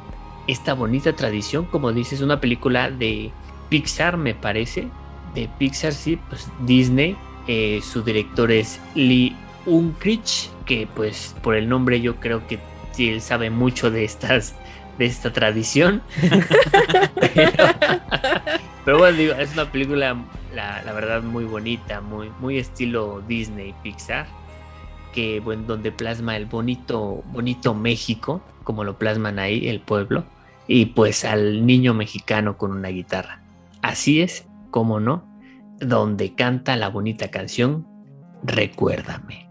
esta bonita tradición, como dices, una película de Pixar, me parece. De Pixar, sí, pues Disney. Eh, su director es Lee Unkrich, que pues por el nombre yo creo que él sabe mucho de estas de esta tradición. pero, pero bueno, digo, es una película, la, verdad, muy bonita, muy, muy estilo Disney Pixar, que donde plasma el bonito, bonito México, como lo plasman ahí, el pueblo, y pues al niño mexicano con una guitarra. Así es, como no, donde canta la bonita canción Recuérdame,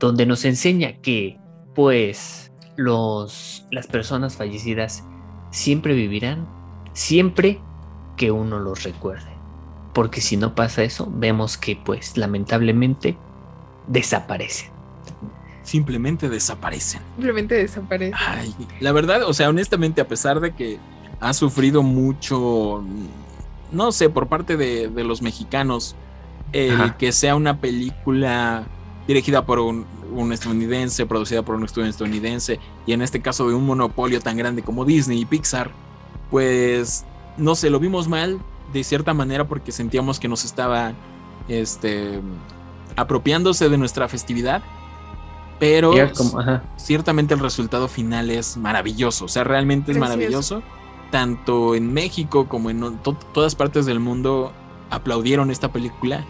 donde nos enseña que, pues, los, las personas fallecidas siempre vivirán, siempre que uno los recuerde. Porque si no pasa eso, vemos que pues lamentablemente desaparecen. Simplemente desaparecen. Simplemente desaparecen. Ay, la verdad, o sea, honestamente, a pesar de que ha sufrido mucho, no sé, por parte de, de los mexicanos, el Ajá. que sea una película dirigida por un, un, estadounidense, producida por un estudio estadounidense, y en este caso de un monopolio tan grande como Disney y Pixar, pues no sé, lo vimos mal de cierta manera porque sentíamos que nos estaba este, apropiándose de nuestra festividad, pero como, ciertamente el resultado final es maravilloso, o sea, realmente es Precioso. maravilloso, tanto en México como en to todas partes del mundo aplaudieron esta película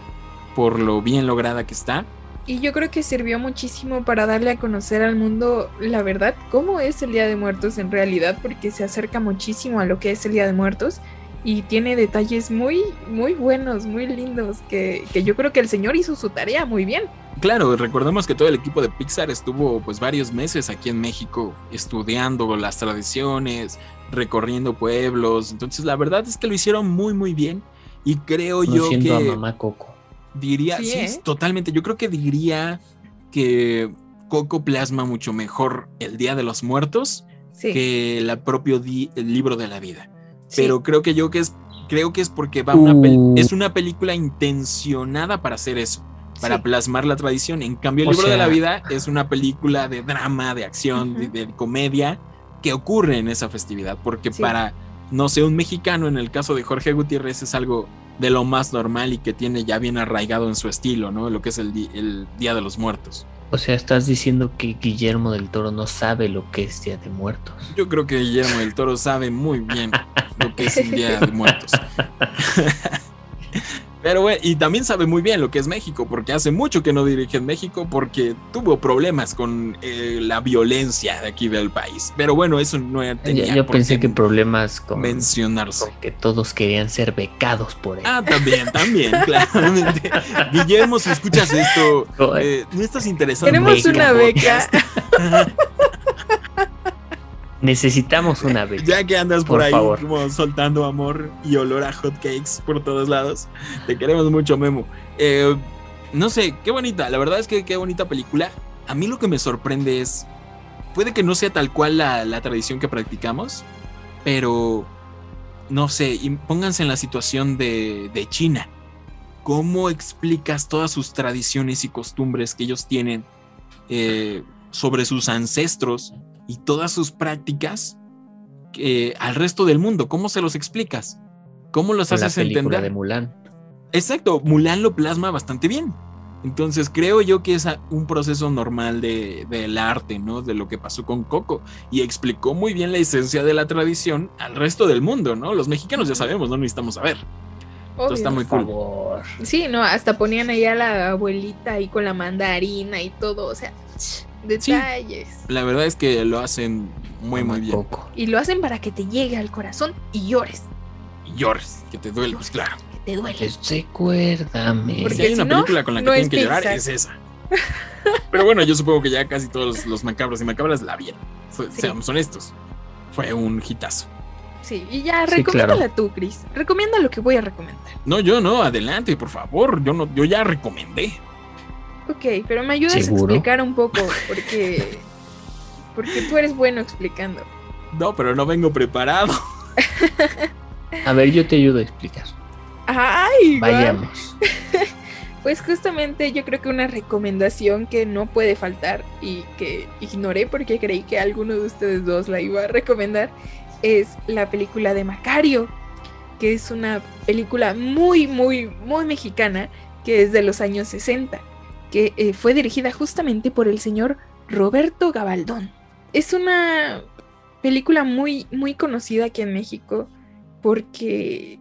por lo bien lograda que está. Y yo creo que sirvió muchísimo para darle a conocer al mundo la verdad, cómo es el Día de Muertos en realidad, porque se acerca muchísimo a lo que es el Día de Muertos y tiene detalles muy, muy buenos, muy lindos, que, que yo creo que el señor hizo su tarea muy bien. Claro, recordemos que todo el equipo de Pixar estuvo pues varios meses aquí en México estudiando las tradiciones, recorriendo pueblos, entonces la verdad es que lo hicieron muy muy bien y creo yo que a mamá Coco. Diría, Sí, sí, ¿eh? totalmente, yo creo que diría que Coco plasma mucho mejor el Día de los Muertos Sí, que el propio di- el libro de la vida. sí. Pero creo que yo que es creo que es porque va una Uh. es una película intencionada para hacer eso, para Sí. plasmar la tradición. En cambio, el O libro de la vida es una película de drama, de acción, de, de comedia que ocurre en esa festividad, porque Sí. para no sé, un mexicano en el caso de Jorge Gutiérrez es algo de lo más normal y que tiene ya bien arraigado en su estilo, ¿no? Lo que es el, el Día de los Muertos. O sea, estás diciendo que Guillermo del Toro no sabe lo que es Día de Muertos. Yo creo que Guillermo del Toro sabe muy bien lo que es el Día de Muertos. Pero bueno, y también sabe muy bien lo que es México, porque hace mucho que no dirige en México, porque tuvo problemas con eh, la violencia de aquí del país. Pero bueno, eso no tenía Yo, yo por pensé qué que problemas con, mencionarse. con que todos querían ser becados por él. Ah, también, también, claramente. Guillermo, si escuchas esto, No, eh, no estás interesado Tenemos en una beca. Necesitamos una beca. Ya que andas por, Por ahí favor. como soltando amor y olor a hot cakes por todos lados, te queremos mucho, Memo. Eh, no sé, qué bonita, la verdad es que qué bonita película. A mí lo que me sorprende es, puede que no sea tal cual la, la tradición que practicamos, pero no sé, y pónganse en la situación de, de China. ¿Cómo explicas todas sus tradiciones y costumbres que ellos tienen eh, sobre sus ancestros y todas sus prácticas eh, al resto del mundo? ¿Cómo se los explicas? ¿Cómo los la haces película entender? de Mulan. Exacto, Mulan lo plasma bastante bien. Entonces creo yo que es un proceso normal de, del arte, ¿no? De lo que pasó con Coco. Y explicó muy bien la esencia de la tradición al resto del mundo, ¿no? Los mexicanos ya sabemos, no necesitamos saber. Obvio. está muy Por cool. favor. Sí, no, hasta ponían ahí a la abuelita ahí con la mandarina y todo, o sea, ch, detalles. La verdad es que lo hacen muy, muy bien. Y lo hacen para que te llegue al corazón y llores, Y llores, que te duele, pues claro. que te duele. Les recuérdame. Porque si hay si una no, película con la que no tienen es que llorar, es esa. Pero bueno, yo supongo que ya casi todos los macabros y macabras la vieron. Sí. Seamos honestos. Fue un hitazo. Sí, y ya, Sí, recomiéndala tú, Chris. Recomienda lo que voy a recomendar. No, yo no, adelante, por favor. Yo no, yo ya recomendé. Ok, pero me ayudas ¿Seguro? a explicar un poco, porque porque tú eres bueno explicando. No, pero no vengo preparado. A ver, yo te ayudo a explicar. ¡Ay! Vayamos. Pues justamente yo creo que una recomendación que no puede faltar y que ignoré porque creí que alguno de ustedes dos la iba a recomendar es la película de Macario, que es una película muy, muy, muy mexicana que es de los años 60, que eh, fue dirigida justamente por el señor Roberto Gabaldón. Es una película muy, muy conocida aquí en México porque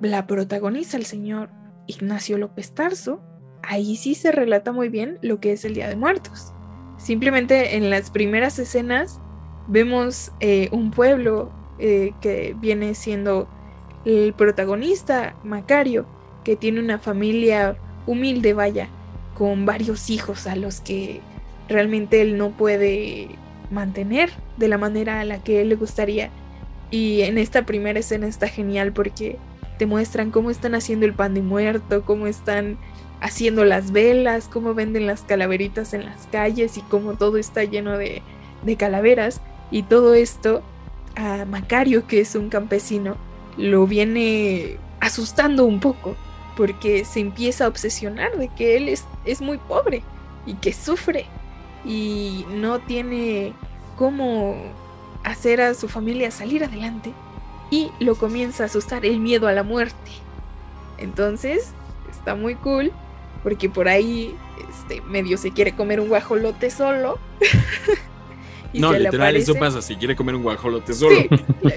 la protagoniza el señor Ignacio López Tarso. Ahí sí se relata muy bien lo que es el Día de Muertos. Simplemente en las primeras escenas vemos eh, un pueblo eh, que viene siendo el protagonista, Macario, que tiene una familia humilde, vaya, con varios hijos a los que realmente él no puede mantener de la manera a la que él le gustaría. Y en esta primera escena está genial porque te muestran cómo están haciendo el pan de muerto, cómo están haciendo las velas, cómo venden las calaveritas en las calles y cómo todo está lleno de, de calaveras. Y todo esto a Macario, que es un campesino, lo viene asustando un poco porque se empieza a obsesionar de que él es, es muy pobre y que sufre y no tiene cómo hacer a su familia salir adelante y lo comienza a asustar el miedo a la muerte. Entonces, está muy cool porque por ahí este medio se quiere comer un guajolote solo. y no, se le literal, eso pasa. Si quiere comer un guajolote solo. Sí,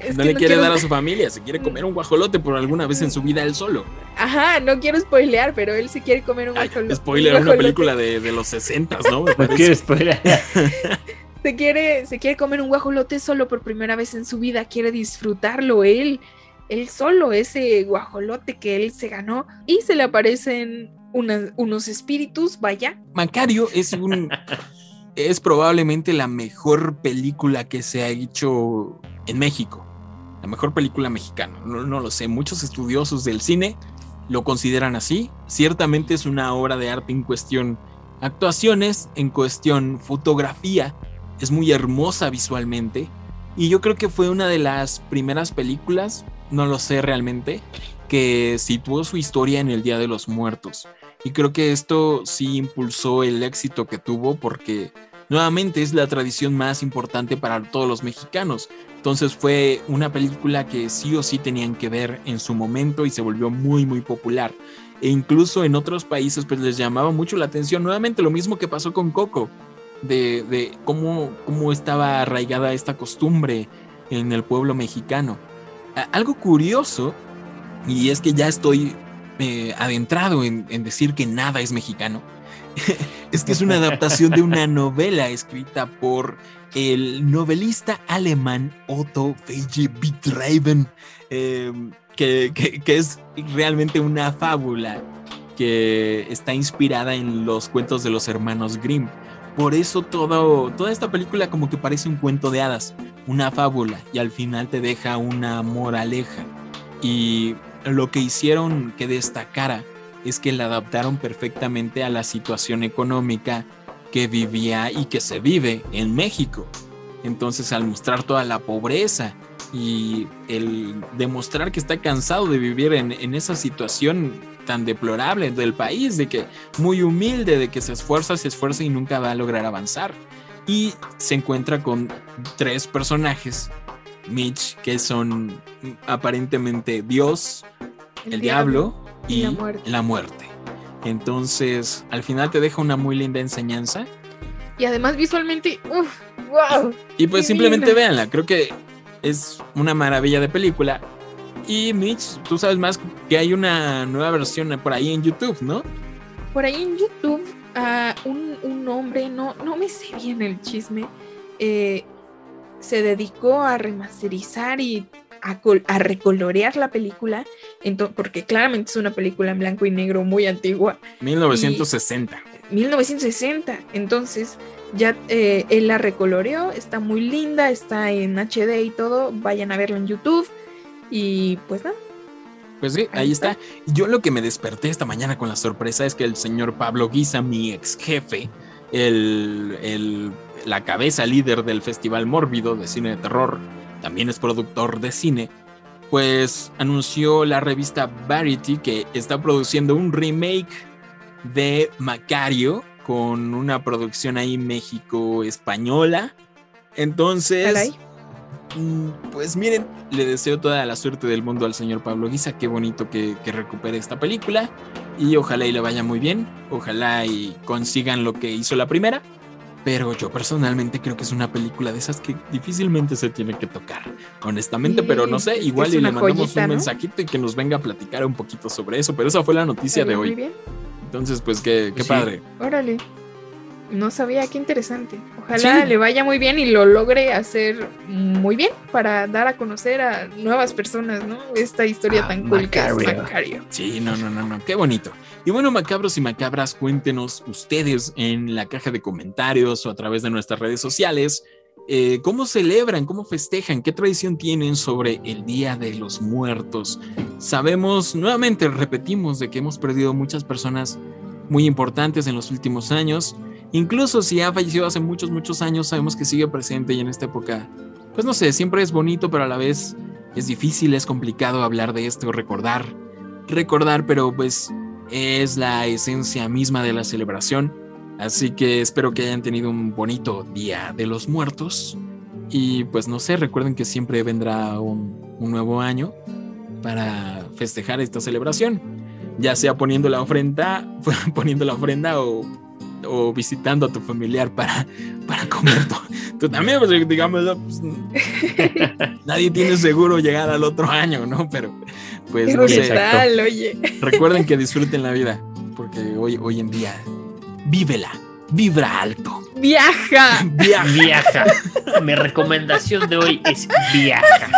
es no le quiere quiero- dar a su familia, se quiere comer un guajolote por alguna vez en su vida él solo. Ajá, no quiero spoilear, pero él se quiere comer un Ay, guajolote. spoiler, un una película de, de los 60, ¿no? No quiero spoiler. Se quiere, se quiere comer un guajolote solo por primera vez en su vida, quiere disfrutarlo él, él solo, ese guajolote que él se ganó, y se le aparecen unos espíritus, vaya. Macario es un. Es probablemente la mejor película que se ha hecho en México. La mejor película mexicana. No, lo sé. Muchos estudiosos del cine lo consideran así. Ciertamente es una obra de arte en cuestión actuaciones, en cuestión fotografía. Es muy hermosa visualmente. Y yo creo que fue una de las primeras películas, no lo sé realmente, que situó su historia en el Día de los Muertos. Y creo que esto sí impulsó el éxito que tuvo porque nuevamente es la tradición más importante para todos los mexicanos. Entonces fue una película que sí o sí tenían que ver en su momento y se volvió muy muy popular. E incluso en otros países pues les llamaba mucho la atención. Nuevamente lo mismo que pasó con Coco, de, de cómo, cómo estaba arraigada esta costumbre en el pueblo mexicano. Algo curioso, y es que ya estoy eh, adentrado en, en decir que nada es mexicano, es que es una adaptación de una novela escrita por el novelista alemán Otto Wittreiben, eh, que, es realmente una fábula que está inspirada en los cuentos de los hermanos Grimm. Por eso toda esta película como que parece un cuento de hadas, una fábula, y al final te deja una moraleja. Y lo que hicieron que destacara es que la adaptaron perfectamente a la situación económica que vivía y que se vive en México. Entonces al mostrar toda la pobreza y el demostrar que está cansado de vivir en, en esa situación tan deplorable del país, de que muy humilde, de que se esfuerza, se esfuerza y nunca va a lograr avanzar. Y se encuentra con tres personajes, Mitch, que son aparentemente Dios, el, diablo, y la muerte. la muerte. Entonces, al final te deja una muy linda enseñanza. Y además visualmente, uff, wow. Y pues Divina. simplemente véanla, creo que es una maravilla de película. Y Mitch, tú sabes más que hay una nueva versión por ahí en YouTube, ¿no? Por ahí en YouTube, ah, un, un hombre, no, no me sé bien el chisme, eh, se dedicó a remasterizar y a, col- a recolorear la película, porque claramente es una película en blanco y negro muy antigua, 1960. 1960. Entonces, ya eh, él la recoloreó, está muy linda, está en HD y todo. Vayan a verla en YouTube. Y pues nada, Pues sí, ahí Ahí está. Yo lo que me desperté esta mañana con la sorpresa es que el señor Pablo Guisa, mi ex jefe, el, el- la cabeza líder del Festival Mórbido de Cine de Terror, también es productor de cine, pues anunció la revista Variety que está produciendo un remake de Macario con una producción ahí México-española. Entonces, mm, pues miren, le deseo toda la suerte del mundo al señor Pablo Guisa. Qué bonito que, que, recupere esta película. Y ojalá y le vaya muy bien. Ojalá y consigan lo que hizo la primera. Pero yo personalmente creo que es una película de esas que difícilmente se tiene que tocar, honestamente, pero no sé, igual y le mandamos joyita, un mensajito y que nos venga a platicar un poquito sobre eso, pero esa fue la noticia de hoy. Muy bien. Entonces, pues qué, qué sí. padre. Órale. No sabía, qué interesante. Ojalá sí. le vaya muy bien y lo logre hacer muy bien para dar a conocer a nuevas personas, ¿no? Esta historia ah, tan cool que es Macario. Sí, no, no, no, no, qué bonito. Y bueno, macabros y macabras, cuéntenos ustedes en la caja de comentarios o a través de nuestras redes sociales eh, cómo celebran, cómo festejan, qué tradición tienen sobre el Día de los Muertos. Sabemos, nuevamente repetimos, de que hemos perdido muchas personas muy importantes en los últimos años. Incluso si ha fallecido hace muchos, muchos años, sabemos que sigue presente y en esta época, pues no sé, siempre es bonito, pero a la vez es difícil, es complicado hablar de esto, recordar, recordar, pero pues es la esencia misma de la celebración. Así que espero que hayan tenido un bonito Día de los Muertos. Y pues no sé, recuerden que siempre vendrá un, un nuevo año para festejar esta celebración. Ya sea poniendo la ofrenda, poniendo la ofrenda o, o visitando a tu familiar para, para comer. Tú también, pues, digamos, pues, nadie tiene seguro llegar al otro año, ¿no? Pero pues no sé. Tal, oye. Recuerden que disfruten la vida, porque hoy, hoy en día vívela, vibra alto. Viaja. Viaja. Viaja. Mi recomendación de hoy es viaja.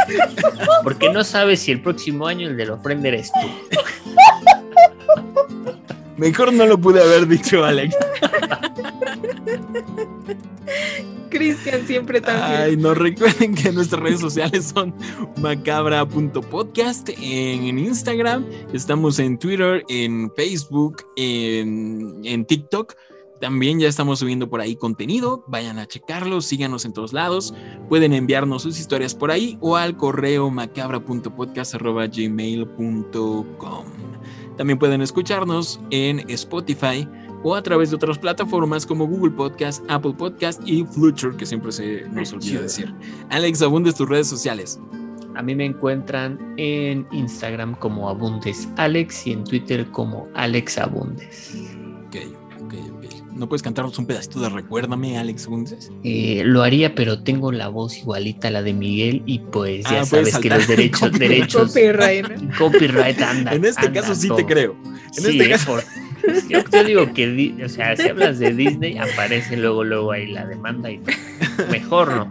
Porque no sabes si el próximo año el de la ofrenda eres tú. Mejor no lo pude haber dicho, Alex. Cristian siempre también. Ay, no recuerden que nuestras redes sociales son macabra.podcast en Instagram, estamos en Twitter, en Facebook, en, en TikTok. También ya estamos subiendo por ahí contenido, vayan a checarlo, síganos en todos lados, pueden enviarnos sus historias por ahí o al correo macabra.podcast.gmail.com. También pueden escucharnos en Spotify o a través de otras plataformas como Google Podcast, Apple Podcast y Fluture, que siempre se nos olvida decir. Alex, abundes tus redes sociales. A mí me encuentran en Instagram como Abundes Alex y en Twitter como Alex Abundes. ¿No puedes cantarnos un pedacito de Recuérdame, Alex Abundes? Eh, lo haría, pero tengo la voz igualita a la de Miguel y pues ya ah, sabes que los derechos, derechos, copyright, copyright anda. En este anda caso sí todo. te creo. En sí, este caso. Por, yo, yo, digo que, o sea, si hablas de Disney, aparece luego, luego ahí la demanda y mejor no.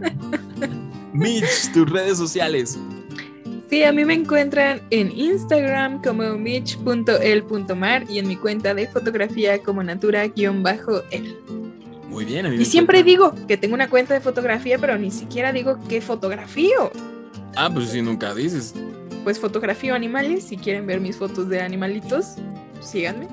Mitch, tus redes sociales. Sí, a mí me encuentran en Instagram como mitch.el.mar y en mi cuenta de fotografía como natura-el. Muy bien, a mí Y siempre digo que tengo una cuenta de fotografía, pero ni siquiera digo qué fotografío. Ah, pues si nunca dices. Pues fotografío animales, si quieren ver mis fotos de animalitos, síganme.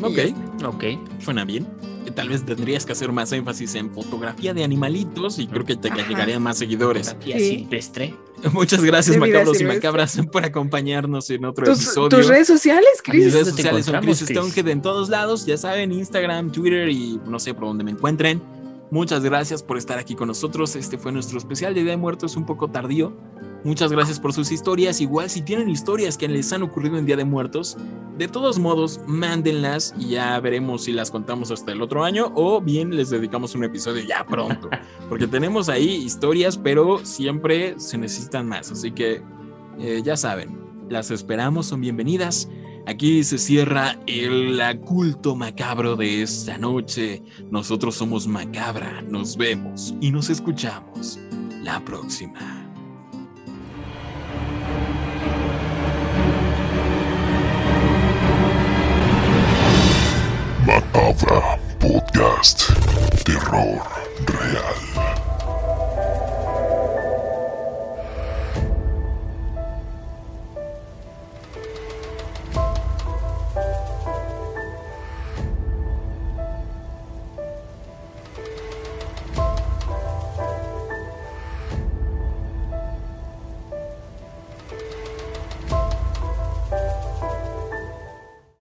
Ok, ok, suena bien. Tal vez tendrías que hacer más énfasis en fotografía de animalitos y creo que te Ajá. llegarían más seguidores. Fotografía sí. silvestre. Muchas gracias, macabros y macabras, por acompañarnos en otro ¿Tus, episodio. ¿Tus redes sociales, Chris? Mis redes sociales son Chris Stonehead en todos lados, ya saben, Instagram, Twitter y no sé por dónde me encuentren. Muchas gracias por estar aquí con nosotros. Este fue nuestro especial de Día de Muertos, un poco tardío. Muchas gracias por sus historias. Igual si tienen historias que les han ocurrido en Día de Muertos, de todos modos, mándenlas y ya veremos si las contamos hasta el otro año o bien les dedicamos un episodio ya pronto. Porque tenemos ahí historias, pero siempre se necesitan más. Así que eh, ya saben, las esperamos, son bienvenidas. Aquí se cierra el culto macabro de esta noche. Nosotros somos Macabra. Nos vemos y nos escuchamos la próxima. Macabra Podcast. Terror real.